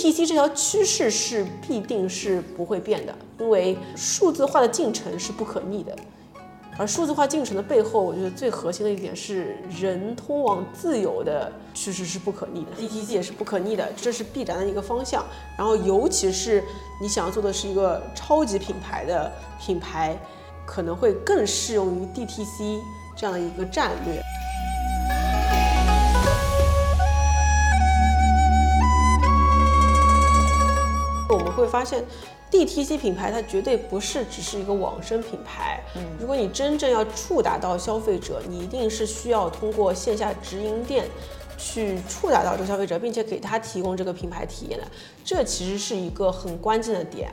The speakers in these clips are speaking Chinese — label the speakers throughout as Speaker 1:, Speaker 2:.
Speaker 1: DTC 这条趋势是必定是不会变的，因为数字化的进程是不可逆的。而数字化进程的背后，我觉得最核心的一点是人通往自由的趋势是不可逆的，DTC 也是不可逆的，这是必然的一个方向。然后，尤其是你想要做的是一个超级品牌的品牌，可能会更适用于 DTC 这样的一个战略。发现。DTC 品牌它绝对不是只是一个网生品牌。嗯，如果你真正要触达到消费者，你一定是需要通过线下直营店去触达到这个消费者，并且给他提供这个品牌体验的。这其实是一个很关键的点。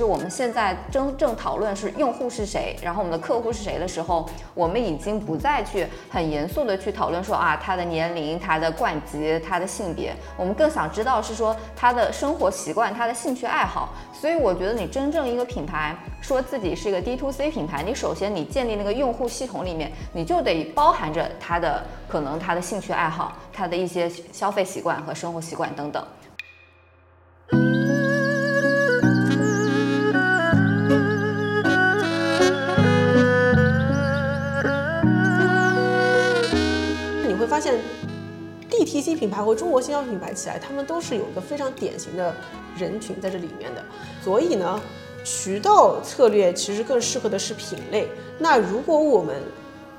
Speaker 2: 是我们现在真正讨论是用户是谁，然后我们的客户是谁的时候，我们已经不再去很严肃的去讨论说啊他的年龄、他的冠级、他的性别，我们更想知道是说他的生活习惯、他的兴趣爱好。所以我觉得你真正一个品牌说自己是一个 D to C 品牌，你首先你建立那个用户系统里面，你就得包含着他的可能他的兴趣爱好、他的一些消费习惯和生活习惯等等。
Speaker 1: 发现 DTC 品牌和中国新销品牌起来，他们都是有一个非常典型的人群在这里面的。所以呢，渠道策略其实更适合的是品类。那如果我们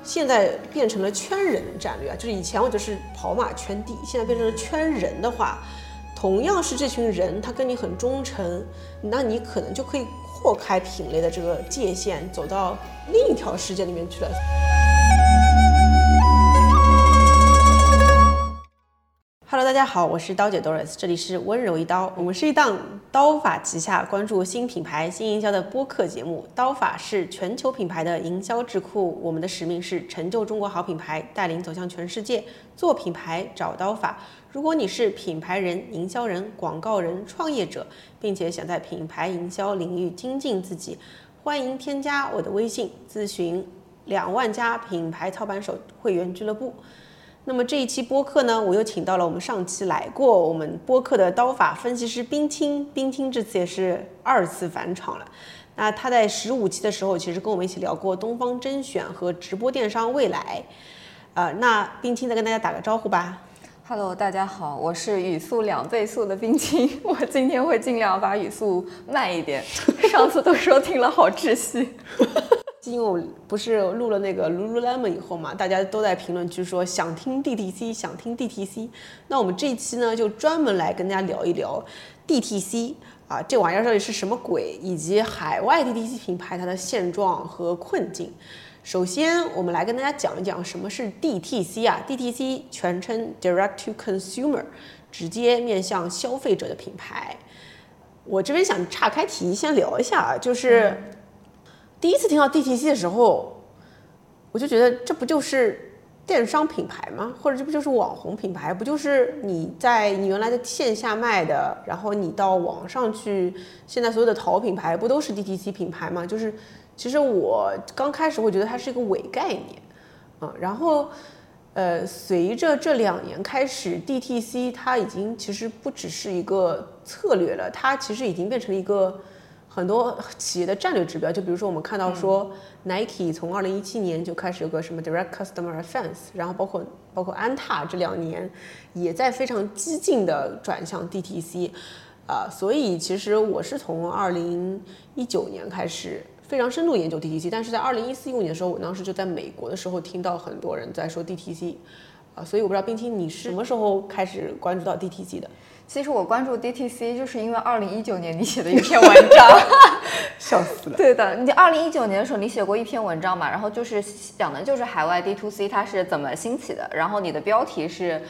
Speaker 1: 现在变成了圈人战略啊，就是以前我就是跑马圈地，现在变成了圈人的话，同样是这群人，他跟你很忠诚，那你可能就可以扩开品类的这个界限，走到另一条世界里面去了。Hello，大家好，我是刀姐 Doris，这里是温柔一刀。我们是一档刀法旗下关注新品牌、新营销的播客节目。刀法是全球品牌的营销智库，我们的使命是成就中国好品牌，带领走向全世界。做品牌找刀法。如果你是品牌人、营销人、广告人、创业者，并且想在品牌营销领域精进自己，欢迎添加我的微信咨询两万家品牌操盘手会员俱乐部。那么这一期播客呢，我又请到了我们上期来过我们播客的刀法分析师冰清，冰清这次也是二次返场了。那他在十五期的时候，其实跟我们一起聊过东方甄选和直播电商未来。呃，那冰清再跟大家打个招呼吧。
Speaker 2: Hello，大家好，我是语速两倍速的冰清，我今天会尽量把语速慢一点。上次都说听了好窒息。
Speaker 1: 因为我不是录了那个 Lululemon 以后嘛，大家都在评论区说想听 DTC，想听 DTC。那我们这一期呢，就专门来跟大家聊一聊 DTC 啊，这玩意儿到底是什么鬼，以及海外 DTC 品牌它的现状和困境。首先，我们来跟大家讲一讲什么是 DTC 啊，DTC 全称 Direct to Consumer，直接面向消费者的品牌。我这边想岔开题，先聊一下啊，就是。第一次听到 DTC 的时候，我就觉得这不就是电商品牌吗？或者这不就是网红品牌？不就是你在你原来的线下卖的，然后你到网上去，现在所有的淘品牌不都是 DTC 品牌吗？就是其实我刚开始会觉得它是一个伪概念，嗯，然后呃，随着这两年开始，DTC 它已经其实不只是一个策略了，它其实已经变成一个。很多企业的战略指标，就比如说我们看到说，Nike 从二零一七年就开始有个什么 Direct Customer Offense，然后包括包括安踏这两年也在非常激进的转向 DTC，啊，所以其实我是从二零一九年开始非常深度研究 DTC，但是在二零一四一五年的时候，我当时就在美国的时候听到很多人在说 DTC，啊，所以我不知道冰清你是什么时候开始关注到 DTC 的。
Speaker 2: 其实我关注 DTC，就是因为二零一九年你写的一篇文章，
Speaker 1: 笑死了。
Speaker 2: 对的，你二零一九年的时候你写过一篇文章嘛，然后就是讲的就是海外 D to C 它是怎么兴起的，然后你的标题是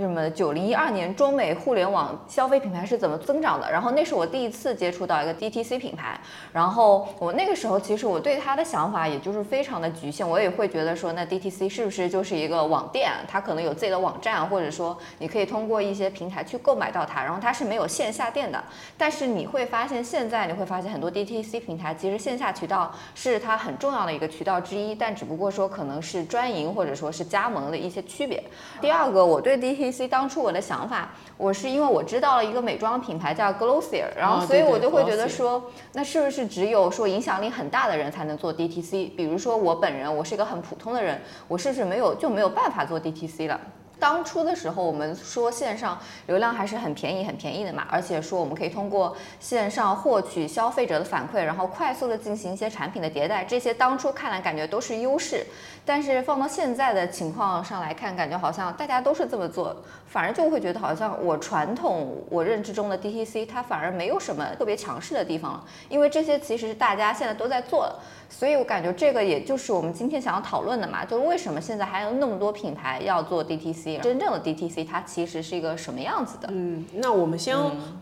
Speaker 2: 什么九零一二年中美互联网消费品牌是怎么增长的，然后那是我第一次接触到一个 DTC 品牌，然后我那个时候其实我对它的想法也就是非常的局限，我也会觉得说那 DTC 是不是就是一个网店，它可能有自己的网站，或者说你可以通过一些平台去购买到它，然后它是没有线下店的。但是你会发现现在你会发现很多 DTC 平台其实线下渠道是它很重要的一个渠道之一，但只不过说可能是专营或者说是加盟的一些区别。第二个，我对 DTC C 当初我的想法，我是因为我知道了一个美妆品牌叫 Glossier，然后所以我就会觉得说，那是不是只有说影响力很大的人才能做 DTC？比如说我本人，我是一个很普通的人，我是不是没有就没有办法做 DTC 了？当初的时候，我们说线上流量还是很便宜、很便宜的嘛，而且说我们可以通过线上获取消费者的反馈，然后快速的进行一些产品的迭代，这些当初看来感觉都是优势。但是放到现在的情况上来看，感觉好像大家都是这么做，反而就会觉得好像我传统我认知中的 DTC 它反而没有什么特别强势的地方了，因为这些其实是大家现在都在做的。所以我感觉这个也就是我们今天想要讨论的嘛，就是为什么现在还有那么多品牌要做 DTC？真正的 DTC 它其实是一个什么样子的？
Speaker 1: 嗯，那我们先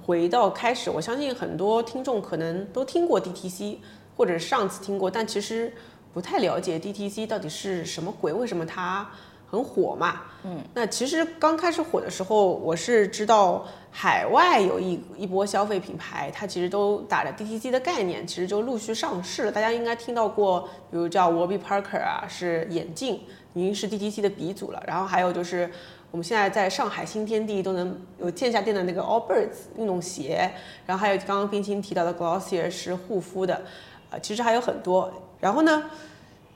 Speaker 1: 回到开始，我相信很多听众可能都听过 DTC，或者上次听过，但其实不太了解 DTC 到底是什么鬼，为什么它？很火嘛，嗯，那其实刚开始火的时候，我是知道海外有一一波消费品牌，它其实都打着 DTC 的概念，其实就陆续上市了。大家应该听到过，比如叫 Warby Parker 啊，是眼镜，已经是 DTC 的鼻祖了。然后还有就是我们现在在上海新天地都能有线下店的那个 Allbirds 运动鞋，然后还有刚刚冰清提到的 Glossier 是护肤的，啊，其实还有很多。然后呢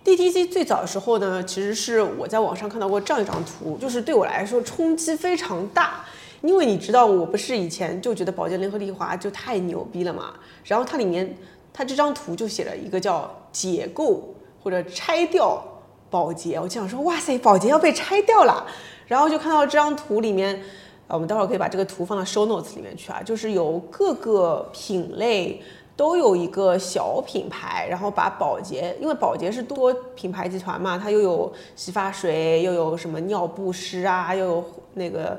Speaker 1: ？DTC 最早的时候呢，其实是我在网上看到过这样一张图，就是对我来说冲击非常大，因为你知道我不是以前就觉得宝洁联合利华就太牛逼了嘛，然后它里面它这张图就写了一个叫解构或者拆掉保洁，我就想说哇塞，保洁要被拆掉了，然后就看到这张图里面，呃，我们待会儿可以把这个图放到 show notes 里面去啊，就是有各个品类。都有一个小品牌，然后把保洁，因为保洁是多品牌集团嘛，它又有洗发水，又有什么尿不湿啊，又有那个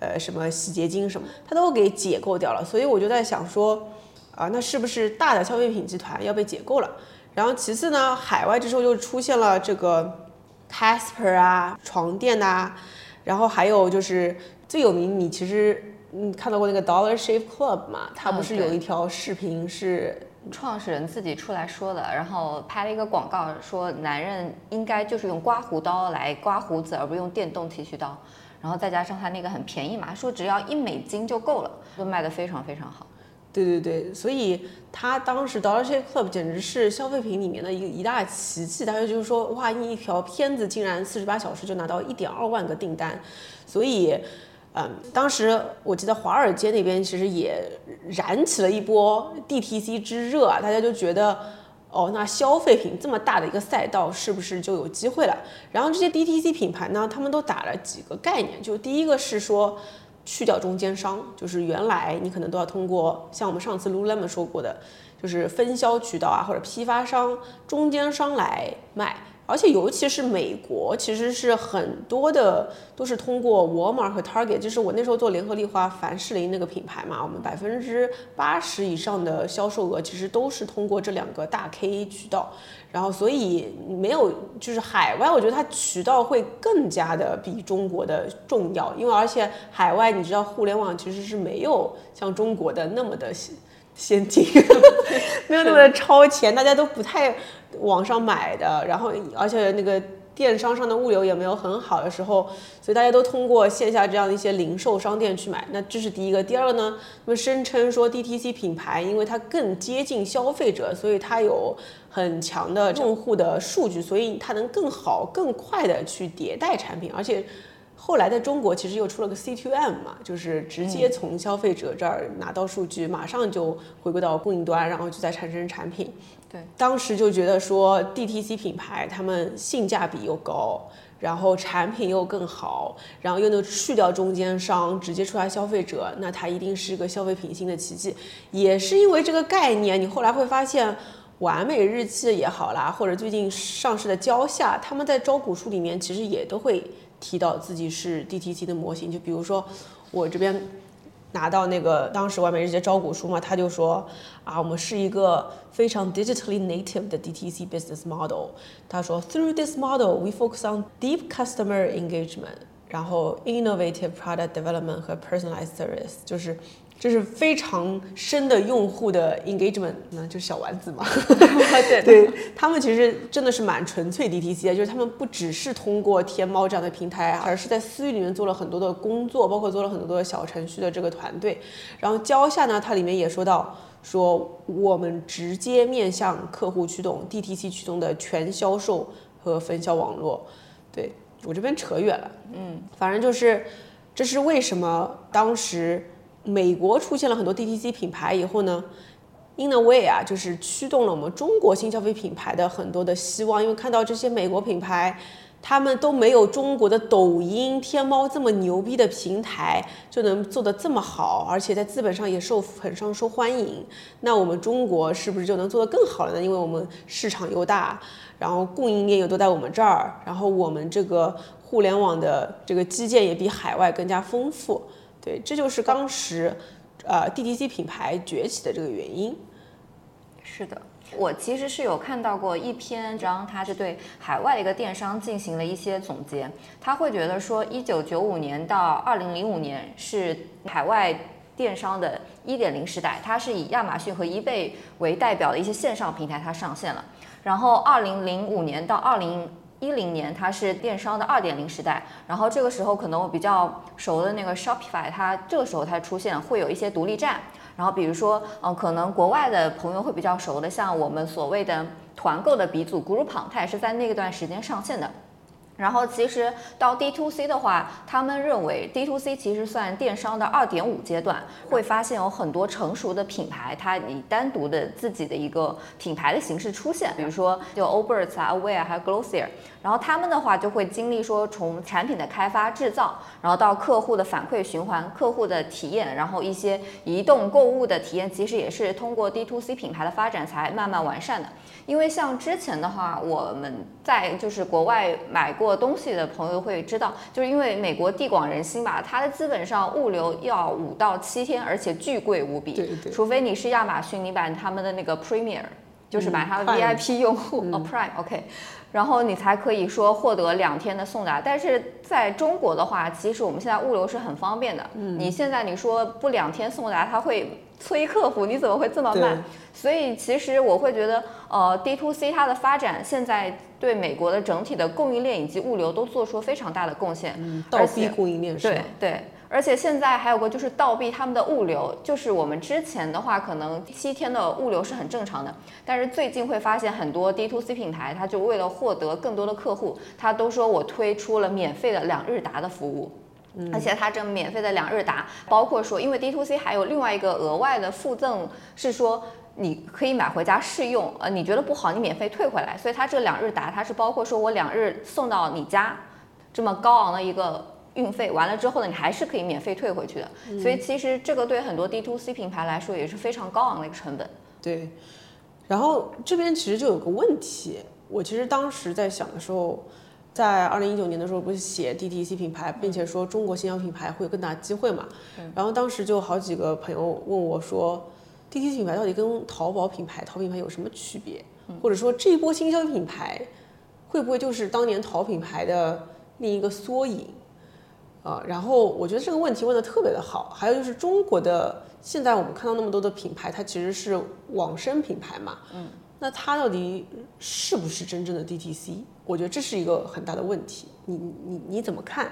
Speaker 1: 呃什么洗洁精什么，它都给解构掉了。所以我就在想说，啊，那是不是大的消费品集团要被解构了？然后其次呢，海外这时候就出现了这个 Casper 啊，床垫呐，然后还有就是最有名，你其实。嗯，看到过那个 Dollar Shave Club 嘛？它不是有一条视频是
Speaker 2: 创始人自己出来说的，然后拍了一个广告，说男人应该就是用刮胡刀来刮胡子，而不用电动剃须刀。然后再加上他那个很便宜嘛，说只要一美金就够了，就卖的非常非常好。
Speaker 1: 对对对，所以他当时 Dollar Shave Club 简直是消费品里面的一个一大奇迹。大家就是说，哇，一条片子竟然四十八小时就拿到一点二万个订单，所以。嗯，当时我记得华尔街那边其实也燃起了一波 DTC 之热啊，大家就觉得，哦，那消费品这么大的一个赛道，是不是就有机会了？然后这些 DTC 品牌呢，他们都打了几个概念，就第一个是说去掉中间商，就是原来你可能都要通过像我们上次 Lululemon 说过的，就是分销渠道啊或者批发商、中间商来卖。而且尤其是美国，其实是很多的都是通过 Walmart 和 Target，就是我那时候做联合利华、凡士林那个品牌嘛，我们百分之八十以上的销售额其实都是通过这两个大 K 渠道。然后所以没有就是海外，我觉得它渠道会更加的比中国的重要，因为而且海外你知道互联网其实是没有像中国的那么的。先进，没有那么的超前，大家都不太网上买的，然后而且那个电商上的物流也没有很好的时候，所以大家都通过线下这样的一些零售商店去买。那这是第一个，第二个呢，那么声称说 DTC 品牌，因为它更接近消费者，所以它有很强的用户的数据，所以它能更好、更快的去迭代产品，而且。后来在中国其实又出了个 C2M 嘛，就是直接从消费者这儿拿到数据，马上就回归到供应端，然后就再产生产品。
Speaker 2: 对，
Speaker 1: 当时就觉得说 DTC 品牌他们性价比又高，然后产品又更好，然后又能去掉中间商，直接出来消费者，那它一定是一个消费品新的奇迹。也是因为这个概念，你后来会发现。完美日记也好啦，或者最近上市的蕉下，他们在招股书里面其实也都会提到自己是 DTC 的模型。就比如说我这边拿到那个当时完美日记招股书嘛，他就说啊，我们是一个非常 digitally native 的 DTC business model。他说，through this model we focus on deep customer engagement，然后 innovative product development 和 personalized service，就是。这是非常深的用户的 engagement，那就是小丸子嘛。
Speaker 2: 对
Speaker 1: 对，他们其实真的是蛮纯粹 DTC 的，就是他们不只是通过天猫这样的平台，而是在私域里面做了很多的工作，包括做了很多的小程序的这个团队。然后蕉下呢，它里面也说到，说我们直接面向客户驱动 DTC 驱动的全销售和分销网络。对我这边扯远了，嗯，反正就是这是为什么当时。美国出现了很多 DTC 品牌以后呢，In a way 啊，就是驱动了我们中国新消费品牌的很多的希望，因为看到这些美国品牌，他们都没有中国的抖音、天猫这么牛逼的平台，就能做得这么好，而且在资本上也受很上受欢迎。那我们中国是不是就能做得更好了呢？因为我们市场又大，然后供应链又都在我们这儿，然后我们这个互联网的这个基建也比海外更加丰富。对，这就是当时，呃，DTC 品牌崛起的这个原因。
Speaker 2: 是的，我其实是有看到过一篇章，它是对海外的一个电商进行了一些总结。他会觉得说，一九九五年到二零零五年是海外电商的一点零时代，它是以亚马逊和 eBay 为代表的一些线上平台它上线了。然后二零零五年到二零。一零年，它是电商的二点零时代，然后这个时候可能我比较熟的那个 Shopify，它这个时候它出现会有一些独立站，然后比如说，嗯，可能国外的朋友会比较熟的，像我们所谓的团购的鼻祖 Groupon，它也是在那段时间上线的。然后其实到 D to C 的话，他们认为 D to C 其实算电商的二点五阶段，会发现有很多成熟的品牌，它以单独的自己的一个品牌的形式出现，比如说就 Allbirds 啊，Aware 还有 Glossier，然后他们的话就会经历说从产品的开发制造，然后到客户的反馈循环、客户的体验，然后一些移动购物的体验，其实也是通过 D to C 品牌的发展才慢慢完善的。因为像之前的话，我们在就是国外买过东西的朋友会知道，就是因为美国地广人稀吧，它的基本上物流要五到七天，而且巨贵无比。
Speaker 1: 对对。
Speaker 2: 除非你是亚马逊，你买他们的那个 Premier，就是买他的 VIP 用户哦 Prime，OK，然后你才可以说获得两天的送达。但是在中国的话，其实我们现在物流是很方便的。嗯。你现在你说不两天送达，他会。催客服，你怎么会这么慢？所以其实我会觉得，呃，D to C 它的发展现在对美国的整体的供应链以及物流都做出了非常大的贡献。
Speaker 1: 嗯，倒逼供应链是
Speaker 2: 对对，而且现在还有个就是倒逼他们的物流，就是我们之前的话可能七天的物流是很正常的，但是最近会发现很多 D to C 品牌，它就为了获得更多的客户，他都说我推出了免费的两日达的服务。而且它这免费的两日达，包括说，因为 D to C 还有另外一个额外的附赠，是说你可以买回家试用，呃，你觉得不好，你免费退回来。所以它这两日达，它是包括说我两日送到你家，这么高昂的一个运费，完了之后呢，你还是可以免费退回去的。所以其实这个对很多 D to C 品牌来说也是非常高昂的一个成本。
Speaker 1: 对。然后这边其实就有个问题，我其实当时在想的时候。在二零一九年的时候，不是写 DTC 品牌，并且说中国新销品牌会有更大机会嘛？然后当时就好几个朋友问我说，DTC 品牌到底跟淘宝品牌、淘品牌有什么区别？或者说这一波新销品牌会不会就是当年淘品牌的另一个缩影？啊，然后我觉得这个问题问的特别的好。还有就是中国的现在我们看到那么多的品牌，它其实是网生品牌嘛？嗯。那它到底是不是真正的 DTC？我觉得这是一个很大的问题。你你你怎么看？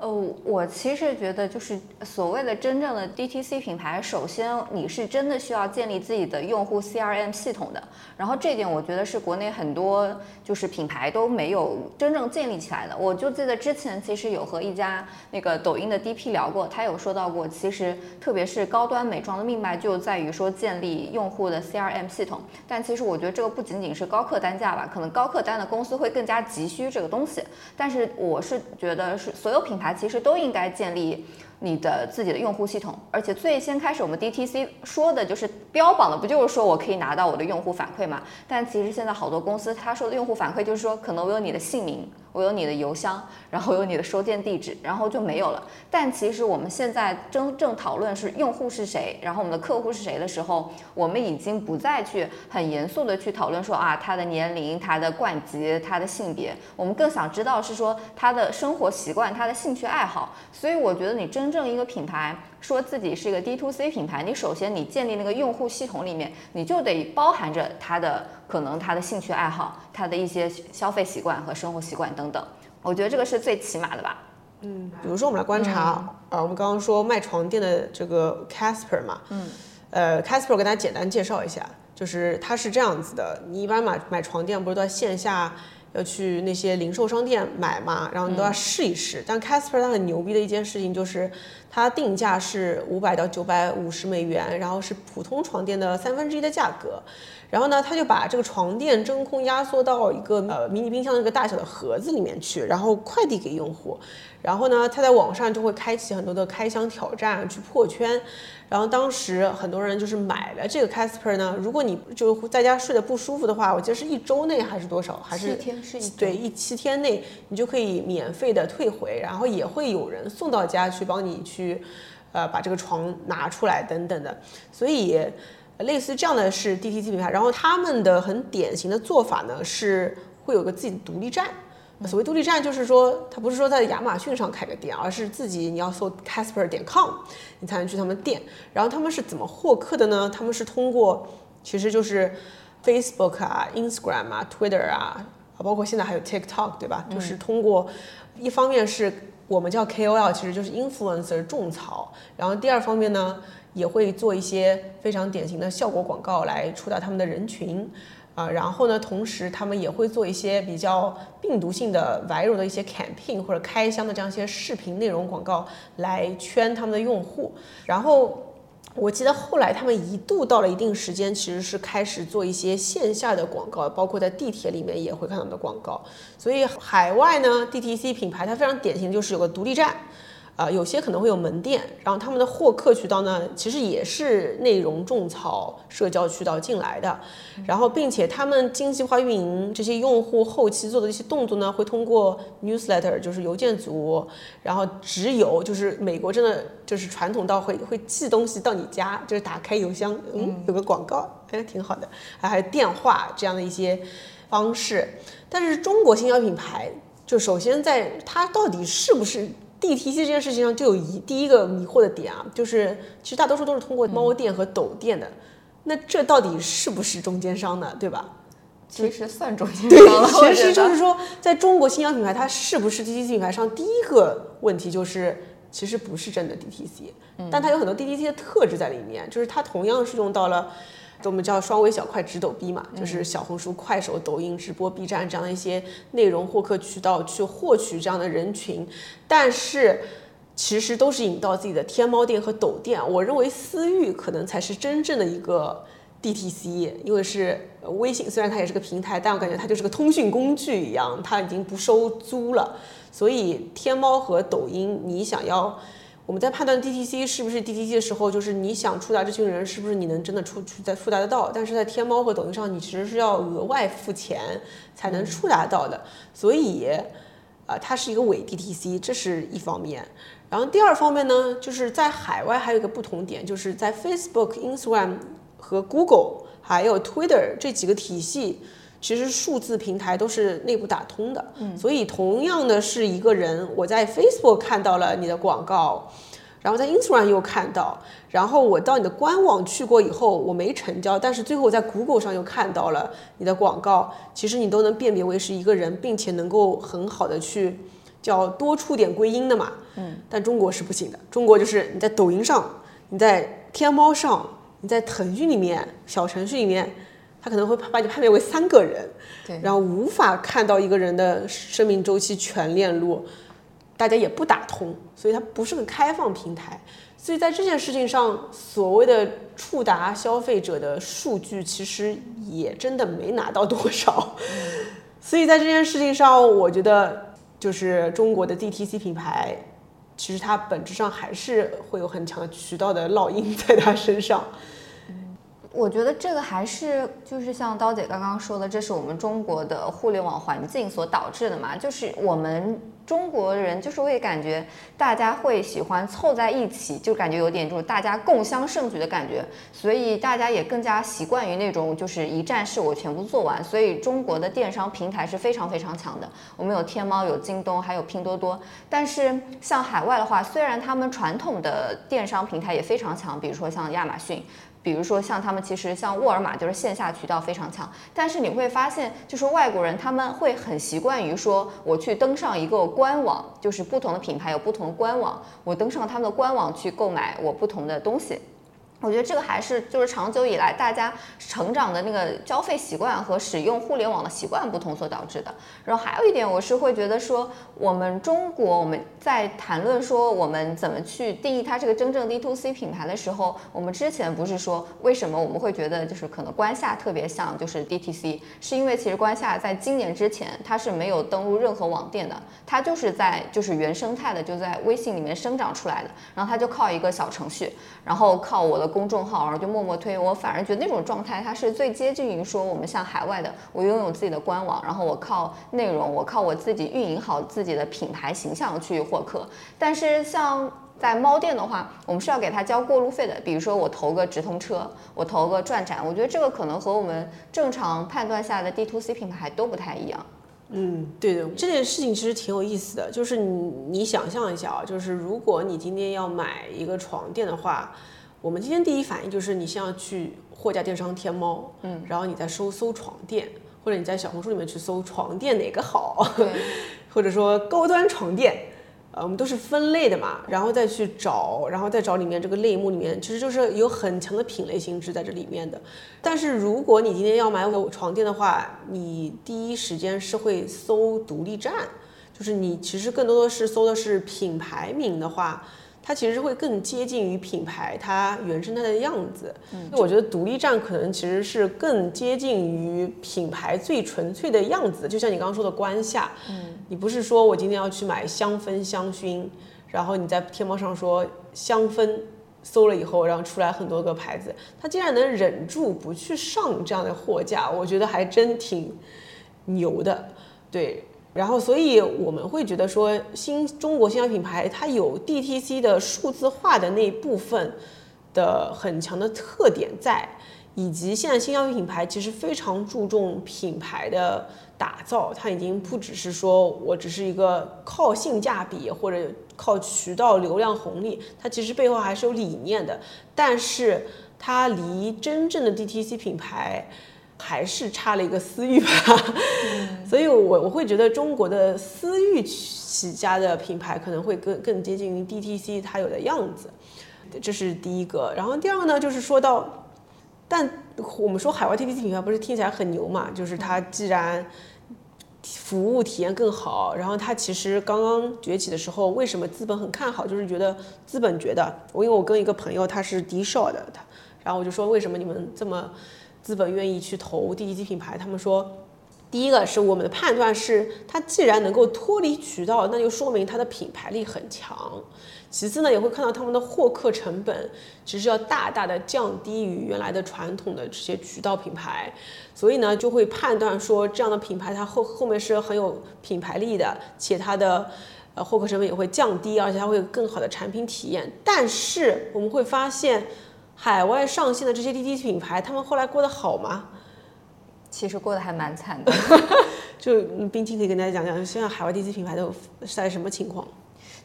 Speaker 2: 呃，我其实觉得，就是所谓的真正的 DTC 品牌，首先你是真的需要建立自己的用户 CRM 系统的。然后这点我觉得是国内很多就是品牌都没有真正建立起来的。我就记得之前其实有和一家那个抖音的 DP 聊过，他有说到过，其实特别是高端美妆的命脉就在于说建立用户的 CRM 系统。但其实我觉得这个不仅仅是高客单价吧，可能高客单的公司会更加急需这个东西。但是我是觉得是所有品牌。其实都应该建立你的自己的用户系统，而且最先开始我们 DTC 说的就是标榜的，不就是说我可以拿到我的用户反馈嘛？但其实现在好多公司他说的用户反馈就是说，可能我有你的姓名，我有你的邮箱，然后有你的收件地址，然后就没有了。但其实我们现在真正讨论是用户是谁，然后我们的客户是谁的时候，我们已经不再去很严肃的去讨论说啊他的年龄、他的冠级、他的性别，我们更想知道是说他的生活习惯、他的兴趣爱好。所以我觉得你真正一个品牌说自己是一个 D to C 品牌，你首先你建立那个用户系统里面，你就得包含着他的可能他的兴趣爱好、他的一些消费习惯和生活习惯等等。我觉得这个是最起码的吧。
Speaker 1: 嗯，比如说我们来观察，呃，我们刚刚说卖床垫的这个 Casper 嘛，嗯，呃，Casper 我给大家简单介绍一下，就是它是这样子的，你一般买买床垫不是都在线下要去那些零售商店买嘛，然后你都要试一试。但 Casper 它很牛逼的一件事情就是，它定价是五百到九百五十美元，然后是普通床垫的三分之一的价格。然后呢，他就把这个床垫真空压缩到一个呃迷你冰箱的一个大小的盒子里面去，然后快递给用户。然后呢，他在网上就会开启很多的开箱挑战去破圈。然后当时很多人就是买了这个 Casper 呢，如果你就在家睡得不舒服的话，我记得是一周内还是多少？还是
Speaker 2: 七天是一
Speaker 1: 对一七天内你就可以免费的退回，然后也会有人送到家去帮你去，去呃把这个床拿出来等等的。所以类似这样的是 DTC 品牌，然后他们的很典型的做法呢是会有个自己的独立站。所谓独立站，就是说，它不是说在亚马逊上开个店，而是自己你要搜 Casper 点 com，你才能去他们店。然后他们是怎么获客的呢？他们是通过，其实就是 Facebook 啊、Instagram 啊、Twitter 啊，包括现在还有 TikTok，对吧？就是通过，一方面是我们叫 KOL，其实就是 influencer 种草。然后第二方面呢，也会做一些非常典型的效果广告来触达他们的人群。啊，然后呢，同时他们也会做一些比较病毒性的 viral 的一些 campaign 或者开箱的这样一些视频内容广告来圈他们的用户。然后我记得后来他们一度到了一定时间，其实是开始做一些线下的广告，包括在地铁里面也会看到的广告。所以海外呢，DTC 品牌它非常典型就是有个独立站。啊，有些可能会有门店，然后他们的获客渠道呢，其实也是内容种草社交渠道进来的，然后并且他们精细化运营这些用户后期做的一些动作呢，会通过 newsletter 就是邮件组，然后直邮就是美国真的就是传统到会会寄东西到你家，就是打开邮箱，嗯，有个广告，哎，挺好的，还有电话这样的一些方式，但是中国新药品牌就首先在它到底是不是？DTC 这件事情上就有一第一个迷惑的点啊，就是其实大多数都是通过猫店和抖店的，那这到底是不是中间商呢？对吧？
Speaker 2: 其实算中间商了。
Speaker 1: 其实就是说，在中国新疆品牌，它是不是 DTC 品牌上第一个问题就是，其实不是真的 DTC，但它有很多 DTC 的特质在里面，就是它同样是用到了。我们叫双微小快直抖 B 嘛，就是小红书、快手、抖音直播、B 站这样的一些内容获客渠道去获取这样的人群，但是其实都是引到自己的天猫店和抖店。我认为私域可能才是真正的一个 DTC，因为是微信，虽然它也是个平台，但我感觉它就是个通讯工具一样，它已经不收租了。所以天猫和抖音，你想要。我们在判断 DTC 是不是 DTC 的时候，就是你想触达这群人，是不是你能真的触触在触达得到？但是在天猫和抖音上，你其实是要额外付钱才能触达到的。所以，啊，它是一个伪 DTC，这是一方面。然后第二方面呢，就是在海外还有一个不同点，就是在 Facebook、Instagram 和 Google 还有 Twitter 这几个体系。其实数字平台都是内部打通的，嗯所以同样的是一个人，我在 Facebook 看到了你的广告，然后在 Instagram 又看到，然后我到你的官网去过以后，我没成交，但是最后我在 Google 上又看到了你的广告，其实你都能辨别为是一个人，并且能够很好的去叫多出点归因的嘛。嗯，但中国是不行的，中国就是你在抖音上，你在天猫上，你在腾讯里面小程序里面。他可能会把你判别为三个人，
Speaker 2: 对，
Speaker 1: 然后无法看到一个人的生命周期全链路，大家也不打通，所以它不是个开放平台。所以在这件事情上，所谓的触达消费者的数据，其实也真的没拿到多少。所以在这件事情上，我觉得就是中国的 DTC 品牌。其实它本质上还是会有很强的渠道的烙印在它身上。
Speaker 2: 我觉得这个还是就是像刀姐刚刚说的，这是我们中国的互联网环境所导致的嘛，就是我们。中国人就是会感觉大家会喜欢凑在一起，就感觉有点这种大家共襄盛举的感觉，所以大家也更加习惯于那种就是一站式我全部做完。所以中国的电商平台是非常非常强的，我们有天猫、有京东、还有拼多多。但是像海外的话，虽然他们传统的电商平台也非常强，比如说像亚马逊。比如说像他们其实像沃尔玛就是线下渠道非常强，但是你会发现就是外国人他们会很习惯于说我去登上一个官网，就是不同的品牌有不同的官网，我登上他们的官网去购买我不同的东西。我觉得这个还是就是长久以来大家成长的那个交费习惯和使用互联网的习惯不同所导致的。然后还有一点，我是会觉得说，我们中国我们在谈论说我们怎么去定义它这个真正 D to C 品牌的时候，我们之前不是说为什么我们会觉得就是可能关下特别像就是 D T C，是因为其实关下在今年之前它是没有登录任何网店的，它就是在就是原生态的就在微信里面生长出来的，然后它就靠一个小程序，然后靠我的。公众号，然后就默默推，我反而觉得那种状态，它是最接近于说我们像海外的，我拥有自己的官网，然后我靠内容，我靠我自己运营好自己的品牌形象去获客。但是像在猫店的话，我们是要给他交过路费的，比如说我投个直通车，我投个转展，我觉得这个可能和我们正常判断下的 D to C 品牌都不太一样。
Speaker 1: 嗯，对的，这件事情其实挺有意思的，就是你你想象一下啊，就是如果你今天要买一个床垫的话。我们今天第一反应就是你先要去货架电商天猫，嗯，然后你再搜搜床垫，或者你在小红书里面去搜床垫哪个好，或者说高端床垫，呃，我们都是分类的嘛，然后再去找，然后再找里面这个类目里面，其实就是有很强的品类性质在这里面的。但是如果你今天要买我床垫的话，你第一时间是会搜独立站，就是你其实更多的是搜的是品牌名的话。它其实会更接近于品牌它原生态的样子。嗯，我觉得独立站可能其实是更接近于品牌最纯粹的样子。就像你刚刚说的关下，嗯，你不是说我今天要去买香氛香薰，然后你在天猫上说香氛，搜了以后，然后出来很多个牌子，他竟然能忍住不去上这样的货架，我觉得还真挺牛的。对。然后，所以我们会觉得说，新中国新销品牌它有 DTC 的数字化的那一部分的很强的特点在，以及现在新消费品牌其实非常注重品牌的打造，它已经不只是说我只是一个靠性价比或者靠渠道流量红利，它其实背后还是有理念的，但是它离真正的 DTC 品牌。还是差了一个私域吧，所以，我我会觉得中国的私域起家的品牌可能会更更接近于 DTC 它有的样子，这是第一个。然后第二个呢，就是说到，但我们说海外 DTC 品牌不是听起来很牛嘛？就是它既然服务体验更好，然后它其实刚刚崛起的时候，为什么资本很看好？就是觉得资本觉得，我因为我跟一个朋友他是迪少的，他，然后我就说为什么你们这么。资本愿意去投第一级品牌，他们说，第一个是我们的判断是，它既然能够脱离渠道，那就说明它的品牌力很强。其次呢，也会看到他们的获客成本其实要大大的降低于原来的传统的这些渠道品牌，所以呢，就会判断说这样的品牌它后后面是很有品牌力的，且它的呃获客成本也会降低，而且它会有更好的产品体验。但是我们会发现。海外上线的这些滴滴品牌，他们后来过得好吗？
Speaker 2: 其实过得还蛮惨的。
Speaker 1: 就冰清可以跟大家讲讲，现在海外滴滴品牌都是在什么情况？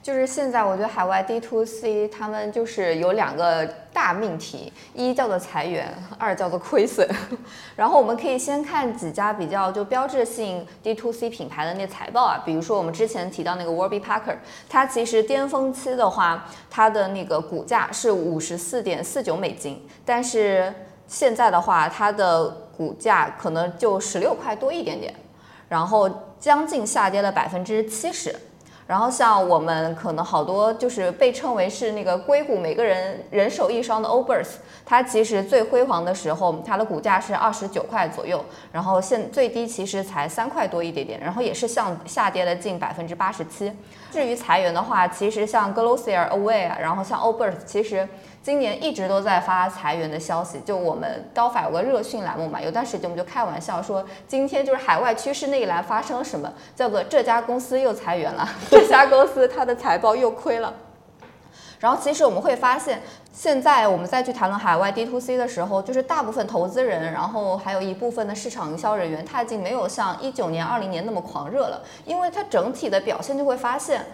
Speaker 2: 就是现在，我觉得海外 D to C 他们就是有两个大命题，一叫做裁员，二叫做亏损。然后我们可以先看几家比较就标志性 D to C 品牌的那财报啊，比如说我们之前提到那个 Warby Parker，它其实巅峰期的话，它的那个股价是五十四点四九美金，但是现在的话，它的股价可能就十六块多一点点，然后将近下跌了百分之七十。然后像我们可能好多就是被称为是那个硅谷每个人人手一双的 Obers，它其实最辉煌的时候，它的股价是二十九块左右，然后现最低其实才三块多一点点，然后也是向下跌了近百分之八十七。至于裁员的话，其实像 Glossier、Away 啊，然后像 Obers，其实。今年一直都在发裁员的消息，就我们刀法有个热讯栏目嘛，有段时间我们就开玩笑说，今天就是海外趋势那一栏发生了什么，叫做这家公司又裁员了，这家公司它的财报又亏了。然后其实我们会发现，现在我们再去谈论海外 D to C 的时候，就是大部分投资人，然后还有一部分的市场营销人员，他已经没有像一九年、二零年那么狂热了，因为它整体的表现就会发现。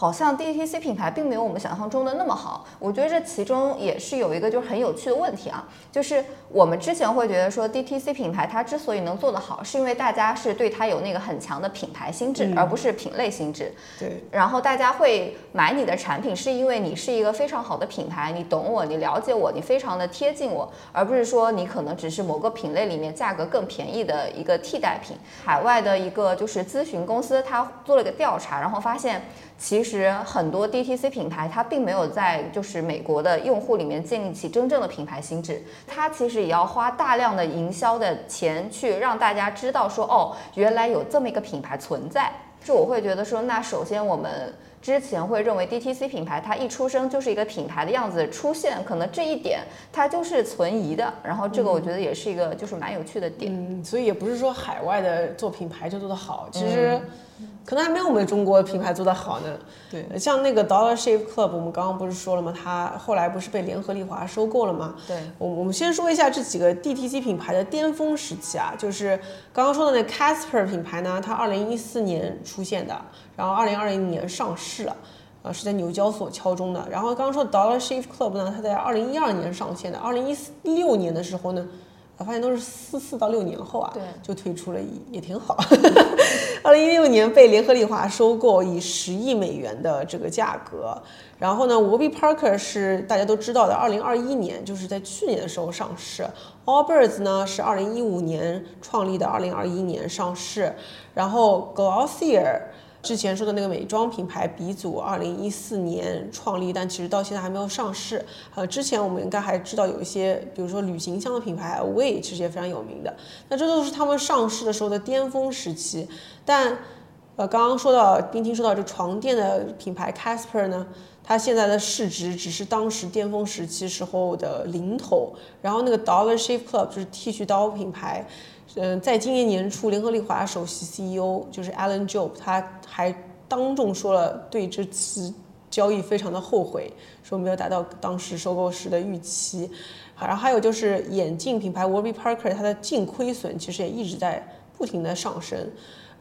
Speaker 2: 好像 DTC 品牌并没有我们想象中的那么好，我觉得这其中也是有一个就是很有趣的问题啊，就是我们之前会觉得说 DTC 品牌它之所以能做得好，是因为大家是对它有那个很强的品牌心智，而不是品类心智。
Speaker 1: 对。
Speaker 2: 然后大家会买你的产品，是因为你是一个非常好的品牌，你懂我，你了解我，你非常的贴近我，而不是说你可能只是某个品类里面价格更便宜的一个替代品。海外的一个就是咨询公司，他做了个调查，然后发现。其实很多 DTC 品牌，它并没有在就是美国的用户里面建立起真正的品牌心智，它其实也要花大量的营销的钱去让大家知道说，哦，原来有这么一个品牌存在。就我会觉得说，那首先我们之前会认为 DTC 品牌它一出生就是一个品牌的样子出现，可能这一点它就是存疑的。然后这个我觉得也是一个就是蛮有趣的点。
Speaker 1: 嗯，所以也不是说海外的做品牌就做得好，其实。可能还没有我们中国品牌做得好呢。
Speaker 2: 对，
Speaker 1: 像那个 Dollar Shave Club，我们刚刚不是说了吗？它后来不是被联合利华收购了吗？
Speaker 2: 对，
Speaker 1: 我我们先说一下这几个 DTC 品牌的巅峰时期啊，就是刚刚说的那 Casper 品牌呢，它二零一四年出现的，然后二零二零年上市了，呃，是在纽交所敲钟的。然后刚刚说 Dollar Shave Club 呢，它在二零一二年上线的，二零一六年的时候呢。我发现都是四四到六年后啊，
Speaker 2: 对，
Speaker 1: 就推出了，也挺好。二零一六年被联合利华收购，以十亿美元的这个价格。然后呢，Warby Parker 是大家都知道的，二零二一年就是在去年的时候上市。Allbirds 呢是二零一五年创立的，二零二一年上市。然后 Glossier。之前说的那个美妆品牌鼻祖，二零一四年创立，但其实到现在还没有上市。呃，之前我们应该还知道有一些，比如说旅行箱的品牌 Away，其实也非常有名的。那这都是他们上市的时候的巅峰时期。但，呃，刚刚说到，冰清说到这床垫的品牌 Casper 呢，它现在的市值只是当时巅峰时期时候的零头。然后那个 Dollar Shave Club 就是剃须刀品牌。嗯，在今年年初，联合利华首席 CEO 就是 Alan Job，他还当众说了对这次交易非常的后悔，说没有达到当时收购时的预期。好然后还有就是眼镜品牌 Warby Parker，它的净亏损其实也一直在不停的上升。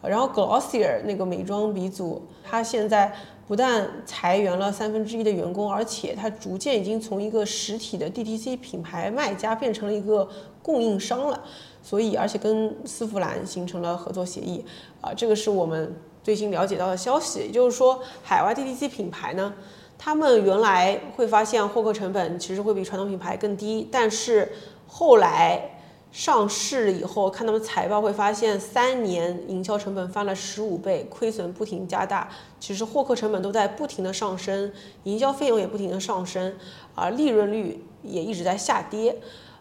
Speaker 1: 然后 Glossier 那个美妆鼻祖，它现在不但裁员了三分之一的员工，而且它逐渐已经从一个实体的 DTC 品牌卖家变成了一个供应商了。所以，而且跟丝芙兰形成了合作协议，啊，这个是我们最新了解到的消息。也就是说，海外 DTC 品牌呢，他们原来会发现获客成本其实会比传统品牌更低，但是后来上市以后，看他们财报会发现，三年营销成本翻了十五倍，亏损不停加大，其实获客成本都在不停的上升，营销费用也不停的上升，而利润率也一直在下跌。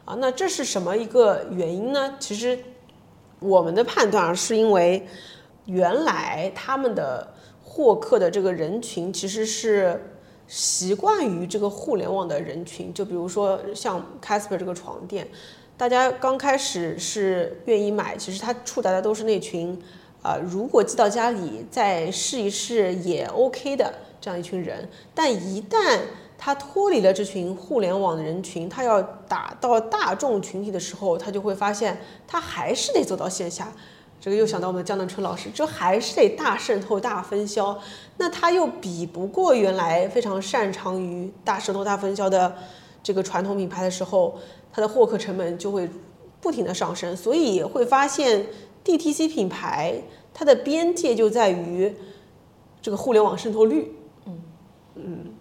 Speaker 1: 啊，那这是什么一个原因呢？其实我们的判断是因为原来他们的获客的这个人群其实是习惯于这个互联网的人群，就比如说像 Casper 这个床垫，大家刚开始是愿意买，其实它触达的都是那群啊，如果寄到家里再试一试也 OK 的这样一群人，但一旦他脱离了这群互联网的人群，他要打到大众群体的时候，他就会发现他还是得走到线下。这个又想到我们的江南春老师，就还是得大渗透、大分销。那他又比不过原来非常擅长于大渗透、大分销的这个传统品牌的时候，他的获客成本就会不停的上升。所以会发现 DTC 品牌它的边界就在于这个互联网渗透率。嗯嗯。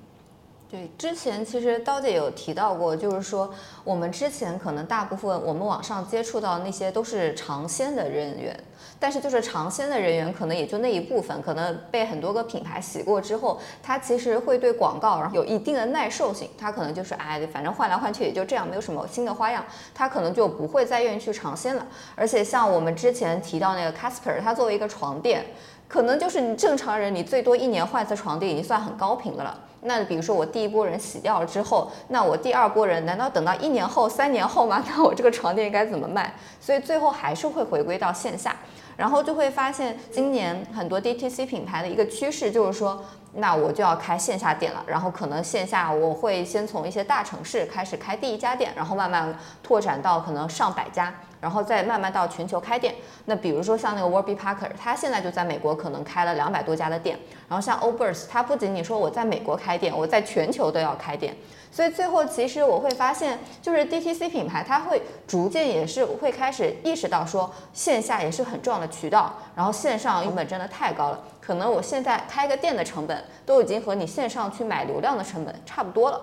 Speaker 2: 对，之前其实刀姐有提到过，就是说我们之前可能大部分我们网上接触到那些都是尝鲜的人员，但是就是尝鲜的人员可能也就那一部分，可能被很多个品牌洗过之后，他其实会对广告然后有一定的耐受性，他可能就是哎，反正换来换去也就这样，没有什么新的花样，他可能就不会再愿意去尝鲜了。而且像我们之前提到那个 Casper，它作为一个床垫。可能就是你正常人，你最多一年换一次床垫已经算很高频的了。那比如说我第一波人洗掉了之后，那我第二波人难道等到一年后、三年后吗？那我这个床垫该怎么卖？所以最后还是会回归到线下，然后就会发现今年很多 DTC 品牌的一个趋势就是说，那我就要开线下店了。然后可能线下我会先从一些大城市开始开第一家店，然后慢慢拓展到可能上百家。然后再慢慢到全球开店。那比如说像那个 Warby Parker，他现在就在美国可能开了两百多家的店。然后像 o b e r s 他不仅仅说我在美国开店，我在全球都要开店。所以最后其实我会发现，就是 DTC 品牌，它会逐渐也是会开始意识到说，线下也是很重要的渠道。然后线上成本真的太高了，可能我现在开个店的成本都已经和你线上去买流量的成本差不多了。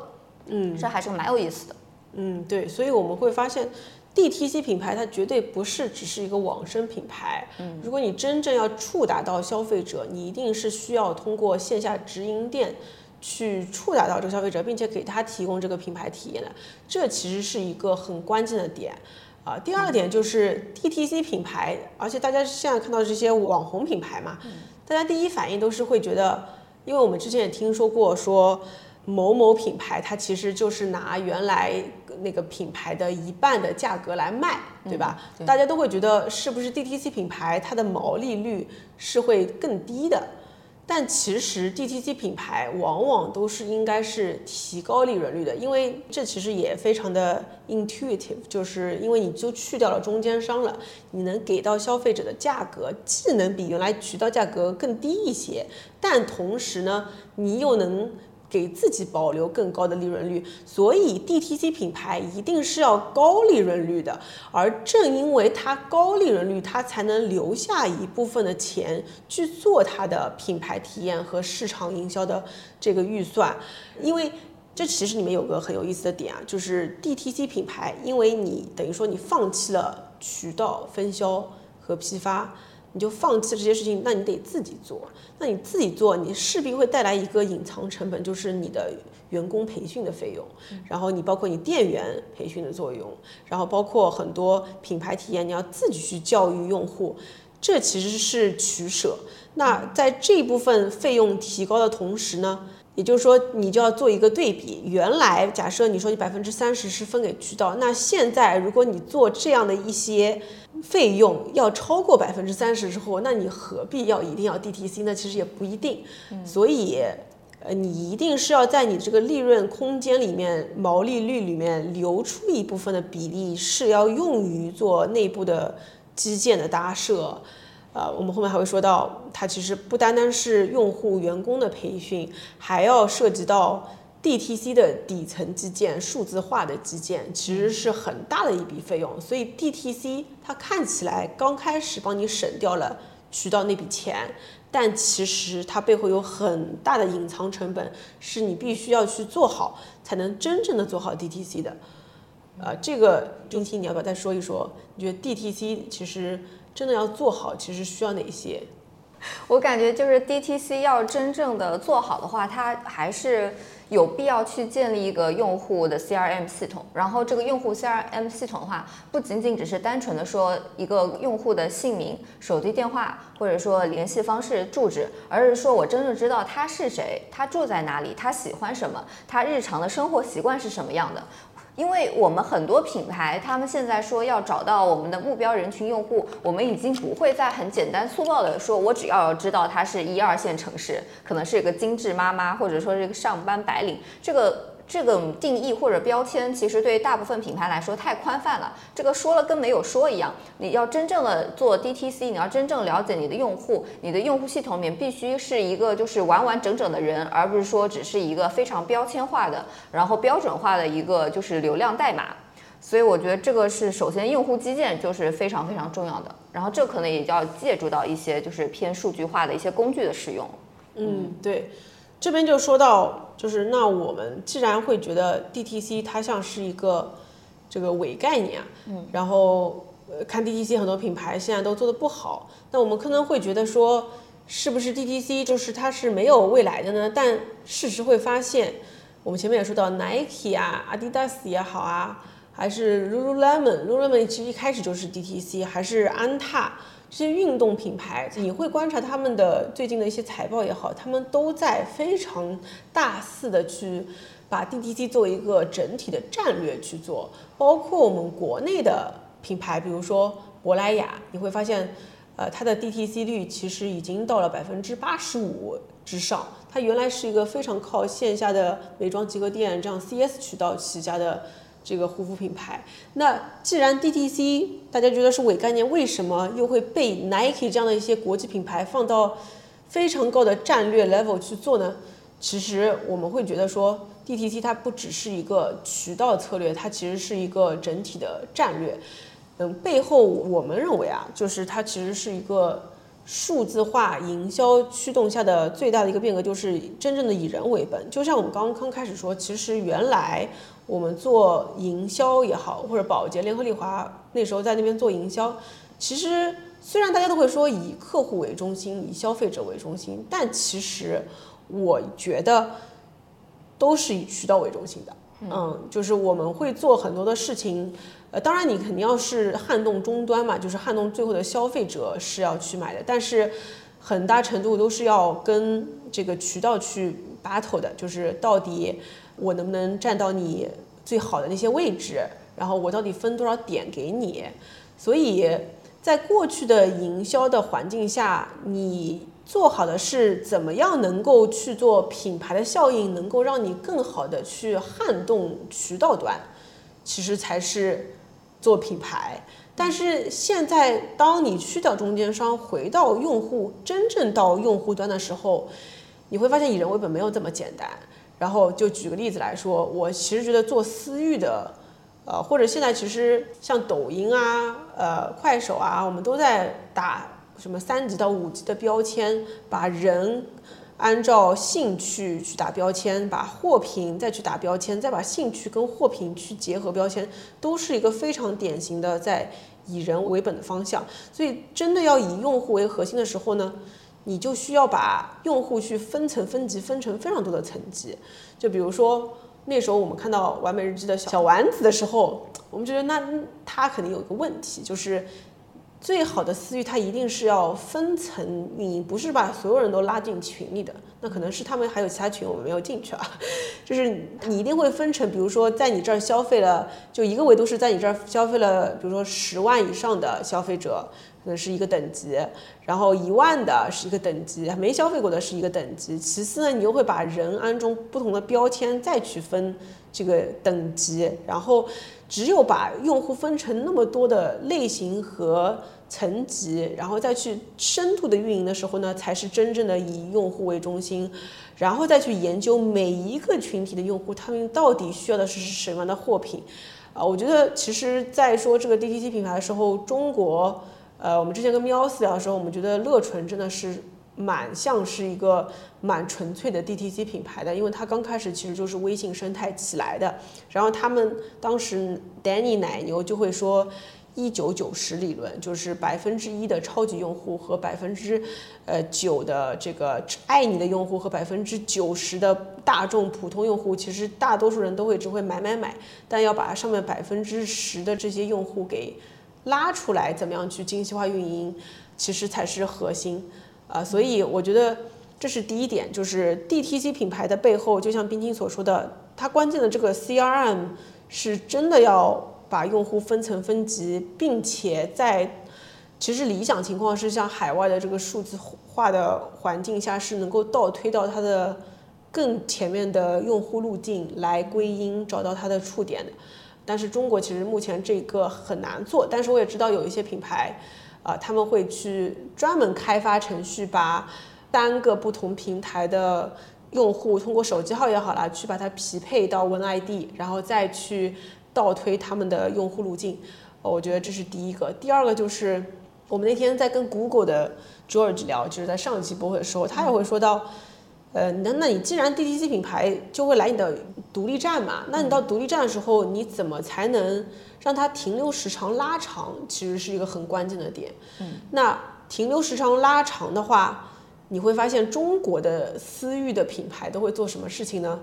Speaker 2: 嗯，这还是蛮有意思的。
Speaker 1: 嗯，对，所以我们会发现。DTC 品牌它绝对不是只是一个网生品牌，嗯，如果你真正要触达到消费者，你一定是需要通过线下直营店去触达到这个消费者，并且给他提供这个品牌体验的，这其实是一个很关键的点啊。第二点就是 DTC 品牌，而且大家现在看到这些网红品牌嘛，大家第一反应都是会觉得，因为我们之前也听说过说。某某品牌，它其实就是拿原来那个品牌的一半的价格来卖，对吧？大家都会觉得是不是 DTC 品牌它的毛利率是会更低的？但其实 DTC 品牌往往都是应该是提高利润率的，因为这其实也非常的 intuitive，就是因为你就去掉了中间商了，你能给到消费者的价格既能比原来渠道价格更低一些，但同时呢，你又能。给自己保留更高的利润率，所以 DTC 品牌一定是要高利润率的，而正因为它高利润率，它才能留下一部分的钱去做它的品牌体验和市场营销的这个预算。因为这其实里面有个很有意思的点啊，就是 DTC 品牌，因为你等于说你放弃了渠道分销和批发。你就放弃这些事情，那你得自己做。那你自己做，你势必会带来一个隐藏成本，就是你的员工培训的费用，然后你包括你店员培训的作用，然后包括很多品牌体验，你要自己去教育用户，这其实是取舍。那在这部分费用提高的同时呢？也就是说，你就要做一个对比。原来假设你说你百分之三十是分给渠道，那现在如果你做这样的一些费用要超过百分之三十之后，那你何必要一定要 DTC 呢？其实也不一定。所以，呃，你一定是要在你这个利润空间里面、毛利率里面留出一部分的比例，是要用于做内部的基建的搭设。呃，我们后面还会说到，它其实不单单是用户、员工的培训，还要涉及到 DTC 的底层基建、数字化的基建，其实是很大的一笔费用。所以 DTC 它看起来刚开始帮你省掉了渠道那笔钱，但其实它背后有很大的隐藏成本，是你必须要去做好，才能真正的做好 DTC 的。呃，这个中心，你要不要再说一说？你觉得 DTC 其实？真的要做好，其实需要哪些？
Speaker 2: 我感觉就是 DTC 要真正的做好的话，它还是有必要去建立一个用户的 CRM 系统。然后这个用户 CRM 系统的话，不仅仅只是单纯的说一个用户的姓名、手机电话或者说联系方式、住址，而是说我真正知道他是谁，他住在哪里，他喜欢什么，他日常的生活习惯是什么样的。因为我们很多品牌，他们现在说要找到我们的目标人群用户，我们已经不会再很简单粗暴的说，我只要知道他是一二线城市，可能是一个精致妈妈，或者说是一个上班白领，这个。这个定义或者标签，其实对大部分品牌来说太宽泛了。这个说了跟没有说一样。你要真正的做 DTC，你要真正了解你的用户，你的用户系统里面必须是一个就是完完整整的人，而不是说只是一个非常标签化的，然后标准化的一个就是流量代码。所以我觉得这个是首先用户基建就是非常非常重要的。然后这可能也要借助到一些就是偏数据化的一些工具的使用。
Speaker 1: 嗯，对。这边就说到，就是那我们既然会觉得 DTC 它像是一个这个伪概念，嗯，然后呃看 DTC 很多品牌现在都做的不好，那我们可能会觉得说，是不是 DTC 就是它是没有未来的呢？但事实会发现，我们前面也说到 Nike 啊、Adidas 也好啊，还是 Lululemon，Lululemon 其实一开始就是 DTC，还是安踏。这些运动品牌，你会观察他们的最近的一些财报也好，他们都在非常大肆的去把 DTC 作为一个整体的战略去做，包括我们国内的品牌，比如说珀莱雅，你会发现，呃，它的 DTC 率其实已经到了百分之八十五之上。它原来是一个非常靠线下的美妆集合店这样 CS 渠道起家的。这个护肤品牌，那既然 DTC 大家觉得是伪概念，为什么又会被 Nike 这样的一些国际品牌放到非常高的战略 level 去做呢？其实我们会觉得说，DTC 它不只是一个渠道策略，它其实是一个整体的战略。嗯，背后我们认为啊，就是它其实是一个数字化营销驱动下的最大的一个变革，就是真正的以人为本。就像我们刚刚开始说，其实原来。我们做营销也好，或者宝洁、联合利华那时候在那边做营销，其实虽然大家都会说以客户为中心、以消费者为中心，但其实我觉得都是以渠道为中心的。嗯，就是我们会做很多的事情，呃，当然你肯定要是撼动终端嘛，就是撼动最后的消费者是要去买的，但是很大程度都是要跟这个渠道去 battle 的，就是到底。我能不能占到你最好的那些位置？然后我到底分多少点给你？所以在过去的营销的环境下，你做好的是怎么样能够去做品牌的效应，能够让你更好的去撼动渠道端，其实才是做品牌。但是现在，当你去掉中间商，回到用户，真正到用户端的时候，你会发现以人为本没有这么简单。然后就举个例子来说，我其实觉得做私域的，呃，或者现在其实像抖音啊、呃、快手啊，我们都在打什么三级到五级的标签，把人按照兴趣去打标签，把货品再去打标签，再把兴趣跟货品去结合标签，都是一个非常典型的在以人为本的方向。所以真的要以用户为核心的时候呢？你就需要把用户去分层分级，分成非常多的层级。就比如说那时候我们看到完美日记的小丸子的时候，我们觉得那他肯定有一个问题，就是最好的私域它一定是要分层，你不是把所有人都拉进群里的，那可能是他们还有其他群我们没有进去啊。就是你一定会分成，比如说在你这儿消费了，就一个维度是在你这儿消费了，比如说十万以上的消费者。可能是一个等级，然后一万的是一个等级，没消费过的是一个等级。其次呢，你又会把人安装不同的标签，再去分这个等级。然后，只有把用户分成那么多的类型和层级，然后再去深度的运营的时候呢，才是真正的以用户为中心，然后再去研究每一个群体的用户，他们到底需要的是什么样的货品。啊，我觉得其实，在说这个 DTC 品牌的时候，中国。呃，我们之前跟喵四聊的时候，我们觉得乐纯真的是蛮像是一个蛮纯粹的 DTC 品牌的，因为它刚开始其实就是微信生态起来的。然后他们当时 Danny 奶牛就会说一九九十理论，就是百分之一的超级用户和百分之呃九的这个爱你的用户和百分之九十的大众普通用户，其实大多数人都会只会买买买，但要把上面百分之十的这些用户给。拉出来怎么样去精细化运营，其实才是核心啊，所以我觉得这是第一点，就是 DTC 品牌的背后，就像冰清所说的，它关键的这个 CRM 是真的要把用户分层分级，并且在其实理想情况是像海外的这个数字化的环境下，是能够倒推到它的更前面的用户路径来归因，找到它的触点的。但是中国其实目前这个很难做，但是我也知道有一些品牌，啊，他们会去专门开发程序，把单个不同平台的用户通过手机号也好啦，去把它匹配到 One ID，然后再去倒推他们的用户路径。我觉得这是第一个。第二个就是我们那天在跟 Google 的 George 聊，就是在上一期播会的时候，他也会说到。呃，那那你既然 DTC 品牌就会来你的独立站嘛，那你到独立站的时候，你怎么才能让它停留时长拉长？其实是一个很关键的点。嗯，那停留时长拉长的话，你会发现中国的私域的品牌都会做什么事情呢？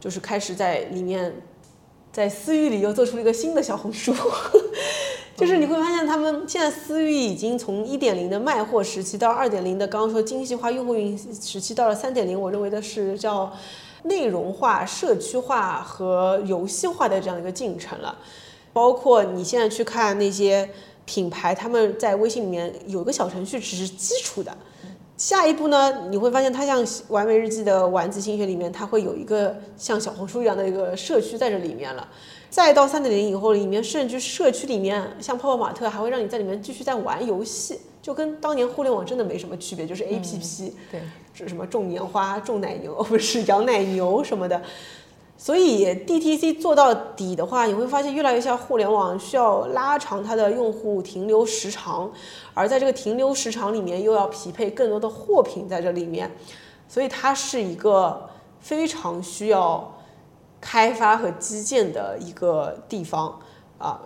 Speaker 1: 就是开始在里面，在私域里又做出了一个新的小红书。就是你会发现，他们现在私域已经从一点零的卖货时期到二点零的刚刚说精细化用户运营时期，到了三点零，我认为的是叫内容化、社区化和游戏化的这样一个进程了。包括你现在去看那些品牌，他们在微信里面有一个小程序只是基础的。下一步呢，你会发现它像完美日记的丸子心学里面，它会有一个像小红书一样的一个社区在这里面了。再到三点零以后，里面甚至社区里面，像泡泡玛特还会让你在里面继续在玩游戏，就跟当年互联网真的没什么区别，就是 A P P，
Speaker 2: 对，
Speaker 1: 这什么种棉花、种奶牛，不是养奶牛什么的。所以 D T C 做到底的话，你会发现越来越像互联网，需要拉长它的用户停留时长，而在这个停留时长里面，又要匹配更多的货品在这里面，所以它是一个非常需要。开发和基建的一个地方啊，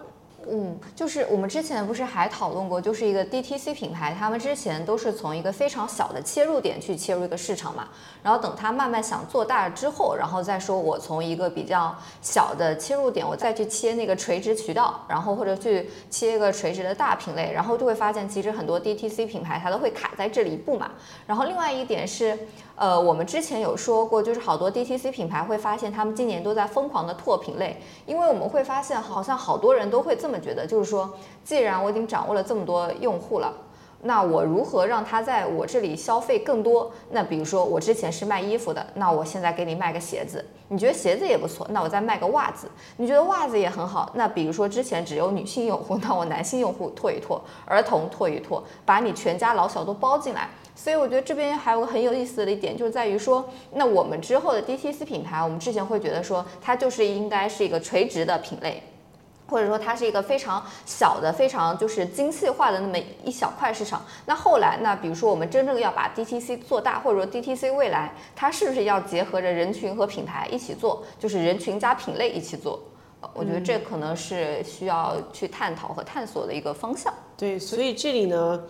Speaker 2: 嗯，就是我们之前不是还讨论过，就是一个 DTC 品牌，他们之前都是从一个非常小的切入点去切入一个市场嘛，然后等他慢慢想做大之后，然后再说我从一个比较小的切入点，我再去切那个垂直渠道，然后或者去切一个垂直的大品类，然后就会发现其实很多 DTC 品牌它都会卡在这里一步嘛。然后另外一点是。呃，我们之前有说过，就是好多 DTC 品牌会发现，他们今年都在疯狂的拓品类，因为我们会发现，好像好多人都会这么这么觉得，就是说，既然我已经掌握了这么多用户了，那我如何让他在我这里消费更多？那比如说，我之前是卖衣服的，那我现在给你卖个鞋子，你觉得鞋子也不错，那我再卖个袜子，你觉得袜子也很好，那比如说之前只有女性用户，那我男性用户拓一拓，儿童拓一拓，把你全家老小都包进来。所以我觉得这边还有个很有意思的一点，就是在于说，那我们之后的 DTC 品牌，我们之前会觉得说，它就是应该是一个垂直的品类，或者说它是一个非常小的、非常就是精细化的那么一小块市场。那后来，那比如说我们真正要把 DTC 做大，或者说 DTC 未来，它是不是要结合着人群和品牌一起做，就是人群加品类一起做？我觉得这可能是需要去探讨和探索的一个方向。
Speaker 1: 对，所以这里呢。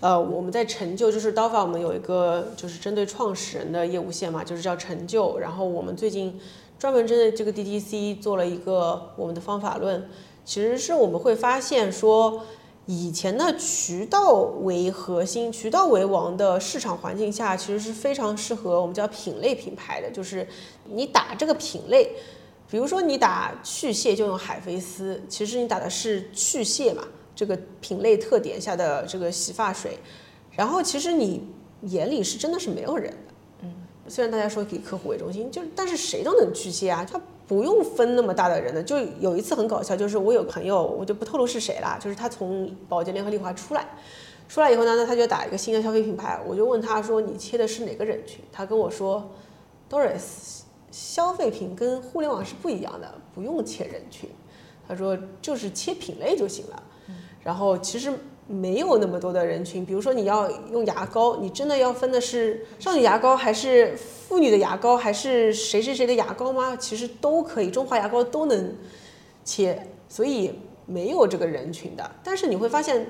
Speaker 1: 呃，我们在成就，就是 DOFA，我们有一个就是针对创始人的业务线嘛，就是叫成就。然后我们最近专门针对这个 DTC 做了一个我们的方法论，其实是我们会发现说，以前的渠道为核心、渠道为王的市场环境下，其实是非常适合我们叫品类品牌的，就是你打这个品类，比如说你打去屑就用海飞丝，其实你打的是去屑嘛。这个品类特点下的这个洗发水，然后其实你眼里是真的是没有人的，虽然大家说以客户为中心，就是但是谁都能去切啊，他不用分那么大的人的。就有一次很搞笑，就是我有朋友，我就不透露是谁啦，就是他从宝洁联合利华出来，出来以后呢，那他就打一个新的消费品牌，我就问他说你切的是哪个人群？他跟我说，Doris，消费品跟互联网是不一样的，不用切人群，他说就是切品类就行了。然后其实没有那么多的人群，比如说你要用牙膏，你真的要分的是少女牙膏还是妇女的牙膏，还是谁谁谁的牙膏吗？其实都可以，中华牙膏都能切，所以没有这个人群的。但是你会发现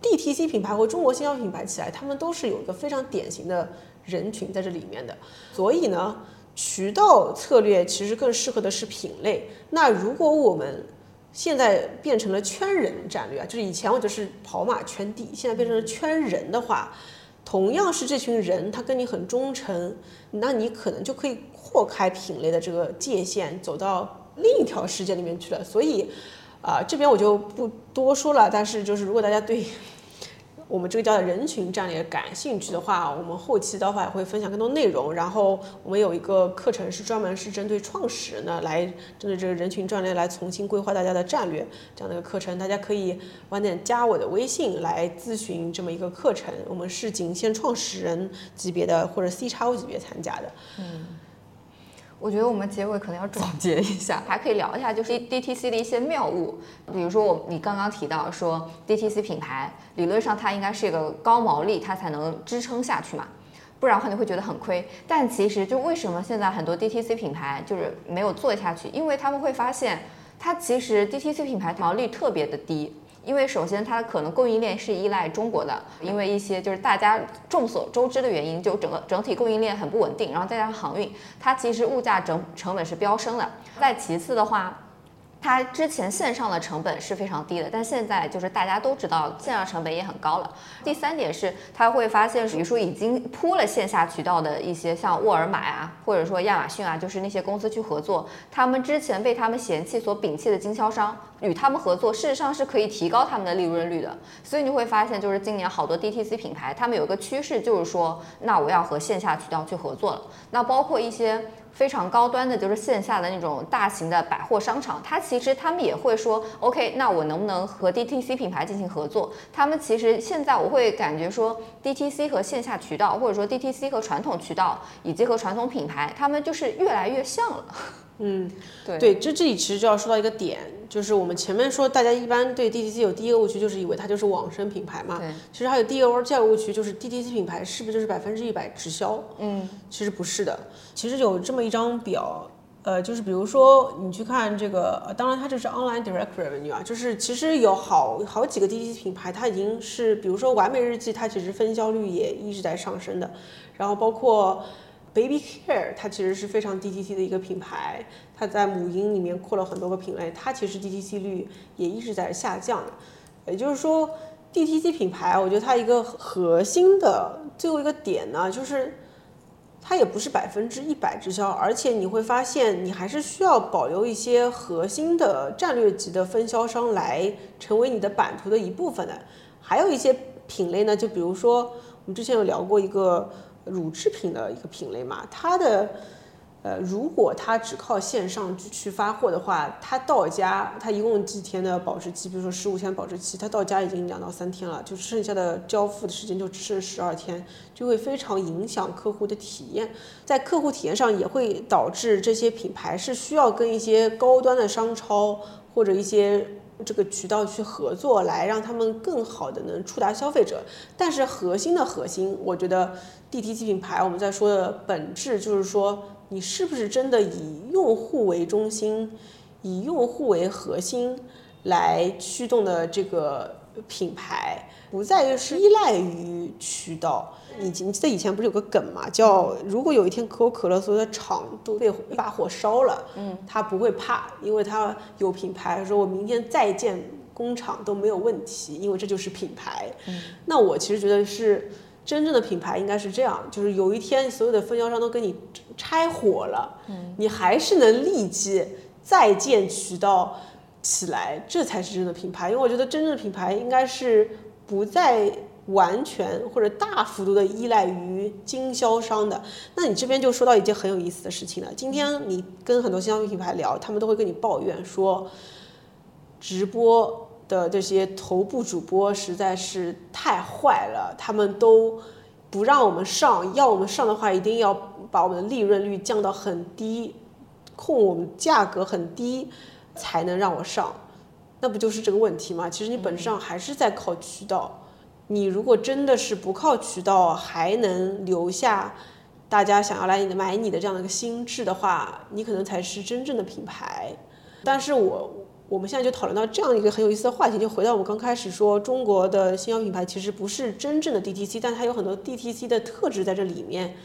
Speaker 1: ，DTC 品牌和中国新药品牌起来，他们都是有一个非常典型的人群在这里面的。所以呢，渠道策略其实更适合的是品类。那如果我们现在变成了圈人战略啊，就是以前我就是跑马圈地，现在变成了圈人的话，同样是这群人，他跟你很忠诚，那你可能就可以扩开品类的这个界限，走到另一条世界里面去了。所以，啊，这边我就不多说了。但是就是如果大家对。我们这个叫人群战略感兴趣的话，我们后期的话也会分享更多内容。然后我们有一个课程是专门是针对创始人的，来针对这个人群战略来重新规划大家的战略这样的一个课程，大家可以晚点加我的微信来咨询这么一个课程。我们是仅限创始人级别的或者 C 叉 O 级别参加的。
Speaker 2: 嗯。我觉得我们结尾可能要总结一下，还可以聊一下，就是 DTC 的一些妙物。比如说，我你刚刚提到说 DTC 品牌理论上它应该是一个高毛利，它才能支撑下去嘛。不然的话你会觉得很亏。但其实就为什么现在很多 DTC 品牌就是没有做下去，因为他们会发现，它其实 DTC 品牌毛利特别的低。因为首先它可能供应链是依赖中国的，因为一些就是大家众所周知的原因，就整个整体供应链很不稳定，然后再加上航运，它其实物价整成本是飙升的。再其次的话。它之前线上的成本是非常低的，但现在就是大家都知道线上成本也很高了。第三点是，他会发现，比如说已经铺了线下渠道的一些像沃尔玛啊，或者说亚马逊啊，就是那些公司去合作，他们之前被他们嫌弃所摒弃的经销商，与他们合作，事实上是可以提高他们的利润率的。所以你会发现，就是今年好多 DTC 品牌，他们有一个趋势，就是说，那我要和线下渠道去合作了。那包括一些。非常高端的，就是线下的那种大型的百货商场，它其实他们也会说，OK，那我能不能和 DTC 品牌进行合作？他们其实现在我会感觉说，DTC 和线下渠道，或者说 DTC 和传统渠道，以及和传统品牌，他们就是越来越像了。
Speaker 1: 嗯，
Speaker 2: 对
Speaker 1: 对，这这里其实就要说到一个点，就是我们前面说，大家一般对 DTC 有第一个误区，就是以为它就是网生品牌嘛。
Speaker 2: 对。
Speaker 1: 其实还有第二个误区，就是 DTC 品牌是不是就是百分之一百直销？
Speaker 2: 嗯，
Speaker 1: 其实不是的。其实有这么一张表，呃，就是比如说你去看这个，当然它这是 online direct revenue 啊，就是其实有好好几个 DTC 品牌，它已经是，比如说完美日记，它其实分销率也一直在上升的，然后包括。Baby Care 它其实是非常 DTC 的一个品牌，它在母婴里面扩了很多个品类，它其实 DTC 率也一直在下降。也就是说，DTC 品牌，我觉得它一个核心的最后一个点呢，就是它也不是百分之一百直销，而且你会发现，你还是需要保留一些核心的战略级的分销商来成为你的版图的一部分的。还有一些品类呢，就比如说我们之前有聊过一个。乳制品的一个品类嘛，它的，呃，如果它只靠线上去发货的话，它到家它一共几天的保质期？比如说十五天保质期，它到家已经两到三天了，就剩下的交付的时间就只剩十二天，就会非常影响客户的体验，在客户体验上也会导致这些品牌是需要跟一些高端的商超或者一些。这个渠道去合作，来让他们更好的能触达消费者。但是核心的核心，我觉得 DTC 品牌我们在说的本质就是说，你是不是真的以用户为中心，以用户为核心来驱动的这个品牌，不再于是依赖于渠道。以前你记得以前不是有个梗嘛，叫如果有一天可口可乐所有的厂都被一把火烧了，嗯，他不会怕，因为他有品牌，说我明天再建工厂都没有问题，因为这就是品牌。嗯，那我其实觉得是真正的品牌应该是这样，就是有一天所有的分销商都跟你拆伙了，嗯，你还是能立即再建渠道起来，这才是真的品牌。因为我觉得真正的品牌应该是不再。完全或者大幅度的依赖于经销商的，那你这边就说到一件很有意思的事情了。今天你跟很多经销品牌聊，他们都会跟你抱怨说，直播的这些头部主播实在是太坏了，他们都不让我们上，要我们上的话，一定要把我们的利润率降到很低，控我们价格很低，才能让我上。那不就是这个问题吗？其实你本质上还是在靠渠道。你如果真的是不靠渠道，还能留下大家想要来你的买你的这样的一个心智的话，你可能才是真正的品牌。但是我我们现在就讨论到这样一个很有意思的话题，就回到我们刚开始说，中国的新药品牌其实不是真正的 DTC，但它有很多 DTC 的特质在这里面。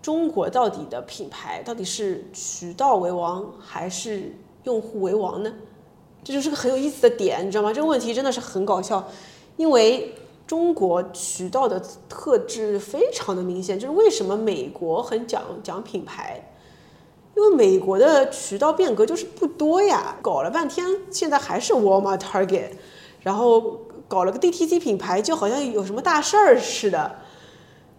Speaker 1: 中国到底的品牌到底是渠道为王还是用户为王呢？这就是个很有意思的点，你知道吗？这个问题真的是很搞笑。因为中国渠道的特质非常的明显，就是为什么美国很讲讲品牌，因为美国的渠道变革就是不多呀，搞了半天现在还是沃尔玛、Target，然后搞了个 DTC 品牌，就好像有什么大事儿似的。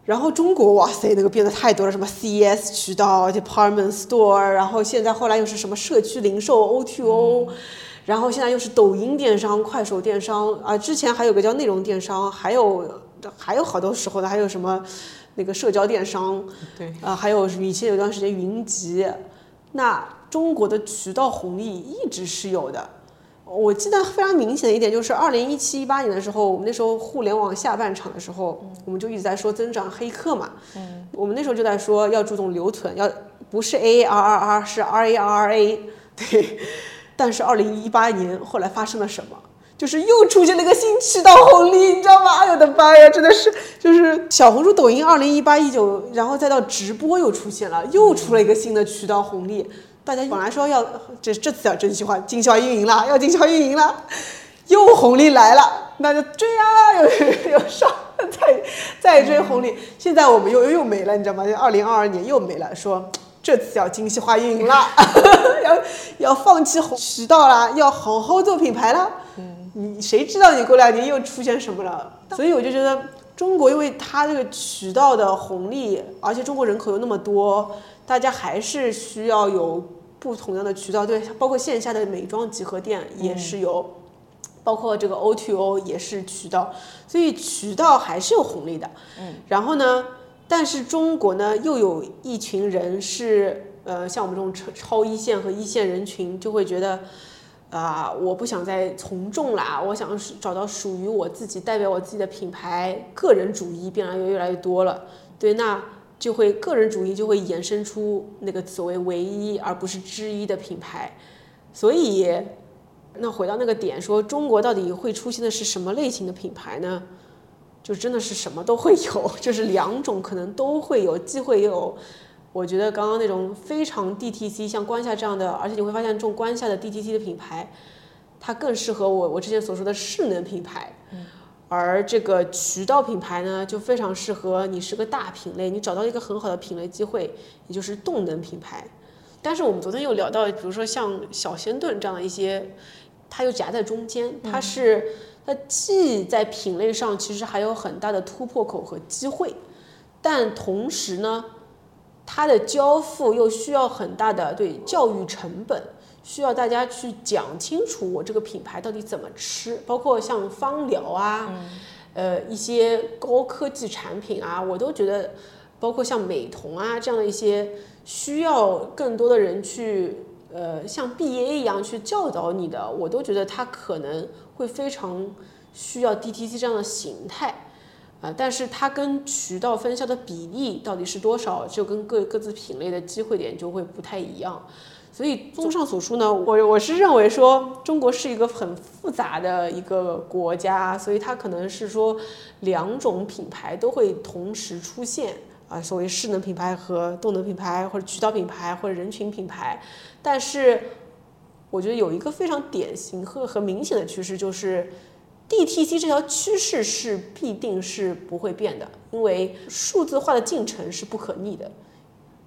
Speaker 1: 然后中国哇塞，那个变得太多了，什么 CES 渠道、Department Store，然后现在后来又是什么社区零售 O2O。然后现在又是抖音电商、快手电商啊，之前还有个叫内容电商，还有还有好多时候呢，还有什么那个社交电商，
Speaker 2: 对
Speaker 1: 啊，还有以前有段时间云集，那中国的渠道红利一直是有的。我记得非常明显的一点就是，二零一七一八年的时候，我们那时候互联网下半场的时候，我们就一直在说增长黑客嘛。嗯，我们那时候就在说要注重留存，要不是 A A R R R 是 R A R R A。对，但是二零一八年后来发生了什么？就是又出现了一个新渠道红利，你知道吗？哎呦我的妈呀，真的是，就是小红书、抖音，二零一八、一九，然后再到直播又出现了，又出了一个新的渠道红利。大家本来说要这这次要真心话，经销运营了，要经销运营了，又红利来了，那就追啊，又又上，再再追红利。现在我们又又没了，你知道吗？二零二二年又没了，说这次要精细化运营了，要要放弃红渠道啦，要好好做品牌了。你谁知道你过两年又出现什么了？所以我就觉得中国，因为它这个渠道的红利，而且中国人口又那么多，大家还是需要有不同样的渠道。对，包括线下的美妆集合店也是有，包括这个 O to O 也是渠道，所以渠道还是有红利的。嗯。然后呢，但是中国呢，又有一群人是呃，像我们这种超超一线和一线人群，就会觉得。啊，我不想再从众啦，我想找到属于我自己、代表我自己的品牌。个人主义变来越越来越多了，对，那就会个人主义就会衍生出那个所谓唯一而不是之一的品牌。所以，那回到那个点，说中国到底会出现的是什么类型的品牌呢？就真的是什么都会有，就是两种可能都会有机会有。我觉得刚刚那种非常 DTC，像关下这样的，而且你会发现这种关下的 DTC 的品牌，它更适合我我之前所说的势能品牌，而这个渠道品牌呢，就非常适合你是个大品类，你找到一个很好的品类机会，也就是动能品牌。但是我们昨天又聊到，比如说像小仙炖这样的一些，它又夹在中间，它是它既在品类上其实还有很大的突破口和机会，但同时呢。它的交付又需要很大的对教育成本，需要大家去讲清楚我这个品牌到底怎么吃，包括像芳疗啊，呃一些高科技产品啊，我都觉得，包括像美瞳啊这样的一些，需要更多的人去呃像 BA 一样去教导你的，我都觉得它可能会非常需要 DTC 这样的形态。啊，但是它跟渠道分销的比例到底是多少，就跟各各自品类的机会点就会不太一样。所以综上所述呢，我我是认为说中国是一个很复杂的一个国家，所以它可能是说两种品牌都会同时出现啊，所谓势能品牌和动能品牌，或者渠道品牌或者人群品牌。但是我觉得有一个非常典型和和明显的趋势就是。DTC 这条趋势是必定是不会变的，因为数字化的进程是不可逆的，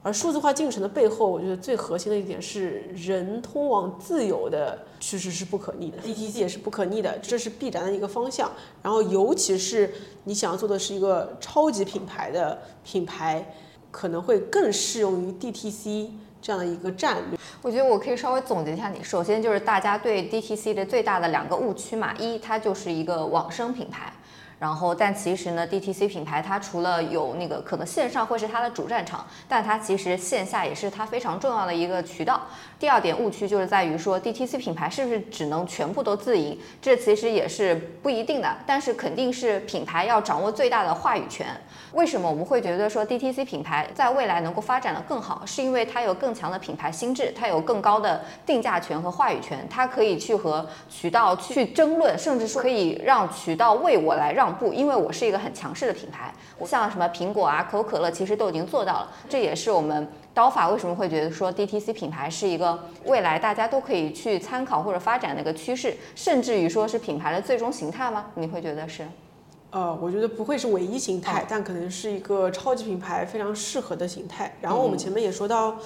Speaker 1: 而数字化进程的背后，我觉得最核心的一点是人通往自由的趋势是不可逆的，DTC 也是不可逆的，这是必然的一个方向。然后，尤其是你想要做的是一个超级品牌的品牌，可能会更适用于 DTC。这样的一个战略，
Speaker 2: 我觉得我可以稍微总结一下你。首先就是大家对 DTC 的最大的两个误区嘛，一它就是一个网生品牌。然后，但其实呢，DTC 品牌它除了有那个可能线上会是它的主战场，但它其实线下也是它非常重要的一个渠道。第二点误区就是在于说，DTC 品牌是不是只能全部都自营？这其实也是不一定的，但是肯定是品牌要掌握最大的话语权。为什么我们会觉得说 DTC 品牌在未来能够发展的更好？是因为它有更强的品牌心智，它有更高的定价权和话语权，它可以去和渠道去争论，甚至说可以让渠道为我来让。步，因为我是一个很强势的品牌，像什么苹果啊、可口可乐，其实都已经做到了。这也是我们刀法为什么会觉得说 DTC 品牌是一个未来大家都可以去参考或者发展的一个趋势，甚至于说是品牌的最终形态吗？你会觉得是？
Speaker 1: 呃，我觉得不会是唯一形态，但可能是一个超级品牌非常适合的形态。然后我们前面也说到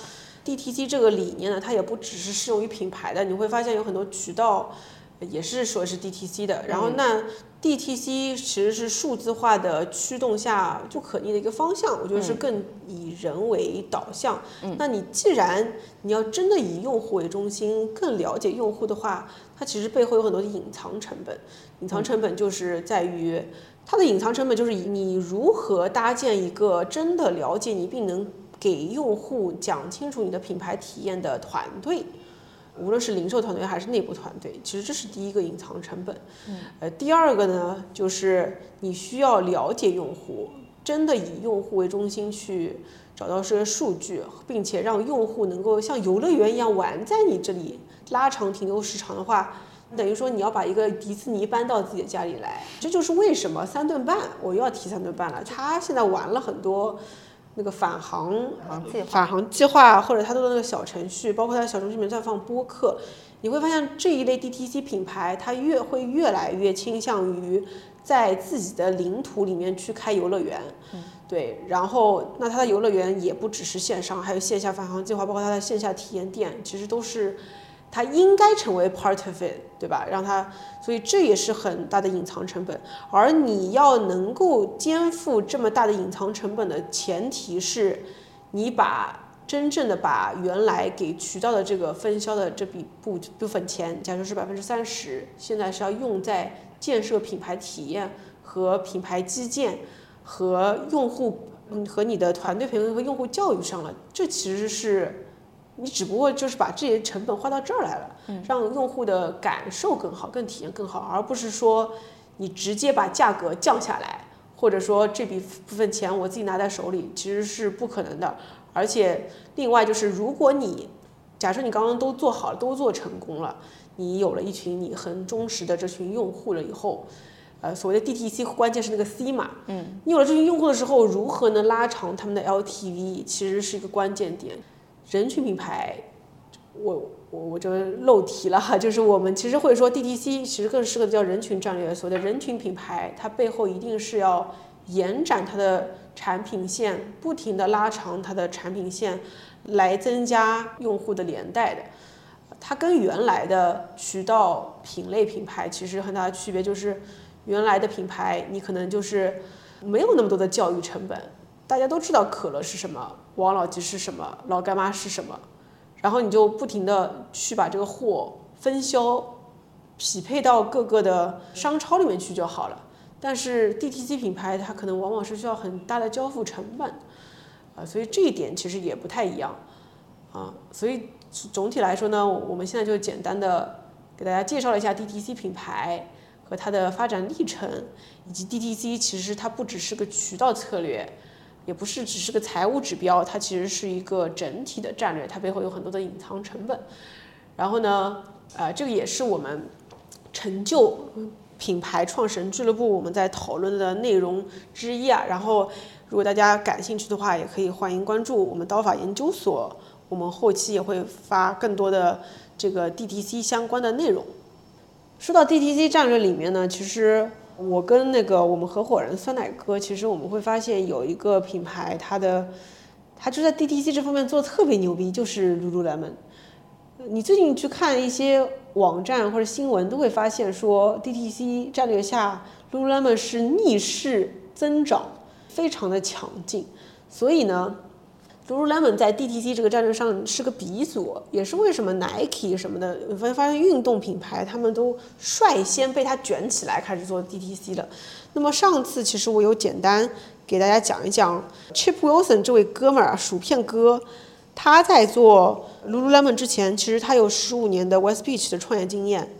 Speaker 1: ，DTC 这个理念呢，它也不只是适用于品牌的，你会发现有很多渠道。也是说是 DTC 的，然后那 DTC 其实是数字化的驱动下就可逆的一个方向，我觉得是更以人为导向。那你既然你要真的以用户为中心，更了解用户的话，它其实背后有很多的隐藏成本。隐藏成本就是在于它的隐藏成本就是以你如何搭建一个真的了解你并能给用户讲清楚你的品牌体验的团队。无论是零售团队还是内部团队，其实这是第一个隐藏成本。嗯呃，第二个呢，就是你需要了解用户，真的以用户为中心去找到这些数据，并且让用户能够像游乐园一样玩在你这里，拉长停留时长的话，等于说你要把一个迪士尼搬到自己的家里来。这就是为什么三顿半，我又要提三顿半了。他现在玩了很多。那个返航啊，返航计划或者他做的那个小程序，包括他的小程序里面在放播客，你会发现这一类 DTC 品牌，它越会越来越倾向于在自己的领土里面去开游乐园，对，然后那它的游乐园也不只是线上，还有线下返航计划，包括它的线下体验店，其实都是。它应该成为 part of it，对吧？让它，所以这也是很大的隐藏成本。而你要能够肩负这么大的隐藏成本的前提是，你把真正的把原来给渠道的这个分销的这笔部部分钱，假如是百分之三十，现在是要用在建设品牌体验和品牌基建和用户嗯和你的团队培训和用户教育上了。这其实是。你只不过就是把这些成本花到这儿来了，让用户的感受更好，更体验更好，而不是说你直接把价格降下来，或者说这笔部分钱我自己拿在手里，其实是不可能的。而且另外就是，如果你假设你刚刚都做好了，都做成功了，你有了一群你很忠实的这群用户了以后，呃，所谓的 DTC 关键是那个 C 嘛，嗯，你有了这群用户的时候，如何能拉长他们的 LTV，其实是一个关键点。人群品牌，我我我就漏提了哈，就是我们其实会说 DTC，其实更适合叫人群战略。所谓的人群品牌，它背后一定是要延展它的产品线，不停的拉长它的产品线，来增加用户的连带的。它跟原来的渠道品类品牌其实很大的区别就是，原来的品牌你可能就是没有那么多的教育成本。大家都知道可乐是什么，王老吉是什么，老干妈是什么，然后你就不停的去把这个货分销，匹配到各个的商超里面去就好了。但是 DTC 品牌它可能往往是需要很大的交付成本，啊，所以这一点其实也不太一样，啊，所以总体来说呢，我们现在就简单的给大家介绍了一下 DTC 品牌和它的发展历程，以及 DTC 其实它不只是个渠道策略。也不是只是个财务指标，它其实是一个整体的战略，它背后有很多的隐藏成本。然后呢，呃，这个也是我们成就品牌创始人俱乐部我们在讨论的内容之一啊。然后，如果大家感兴趣的话，也可以欢迎关注我们刀法研究所，我们后期也会发更多的这个 DTC 相关的内容。说到 DTC 战略里面呢，其实。我跟那个我们合伙人酸奶哥，其实我们会发现有一个品牌，它的，它就在 DTC 这方面做的特别牛逼，就是 Lululemon。你最近去看一些网站或者新闻，都会发现说 DTC 战略下，Lululemon 是逆势增长，非常的强劲。所以呢。Lululemon 在 DTC 这个战略上是个鼻祖，也是为什么 Nike 什么的，你会发现运动品牌他们都率先被它卷起来开始做 DTC 的。那么上次其实我有简单给大家讲一讲 Chip Wilson 这位哥们儿啊，薯片哥，他在做 Lululemon 之前，其实他有十五年的 West Beach 的创业经验。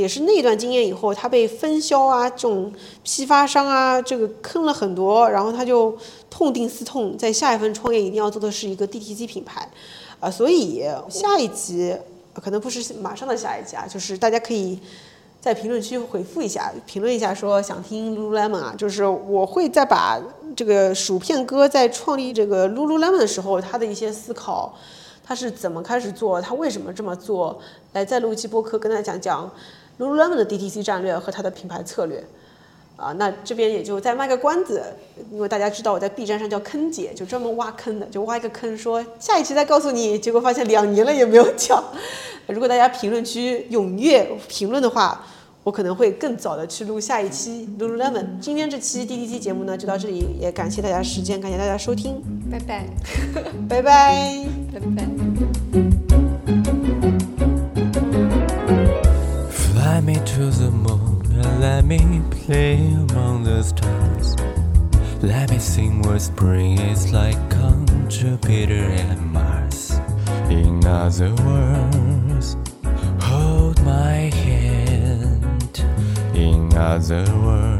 Speaker 1: 也是那段经验以后，他被分销啊，这种批发商啊，这个坑了很多，然后他就痛定思痛，在下一份创业一定要做的是一个 DTC 品牌，啊，所以下一集可能不是马上的下一集啊，就是大家可以在评论区回复一下，评论一下说想听 Lululemon 啊，就是我会再把这个薯片哥在创立这个 Lululemon 的时候他的一些思考，他是怎么开始做，他为什么这么做，来再录一期播客跟大家讲讲。Lululemon 的 DTC 战略和它的品牌策略，啊，那这边也就再卖个关子，因为大家知道我在 B 站上叫坑姐，就专门挖坑的，就挖一个坑，说下一期再告诉你，结果发现两年了也没有讲。如果大家评论区踊跃评论的话，我可能会更早的去录下一期 Lululemon。今天这期 DTC 节目呢就到这里，也感谢大家时间，感谢大家收听，
Speaker 2: 拜拜，
Speaker 1: 拜拜，
Speaker 2: 拜拜。
Speaker 3: me to the moon and let me play among the stars. Let me sing what spring is like on Jupiter and Mars. In other words, hold my hand. In other words.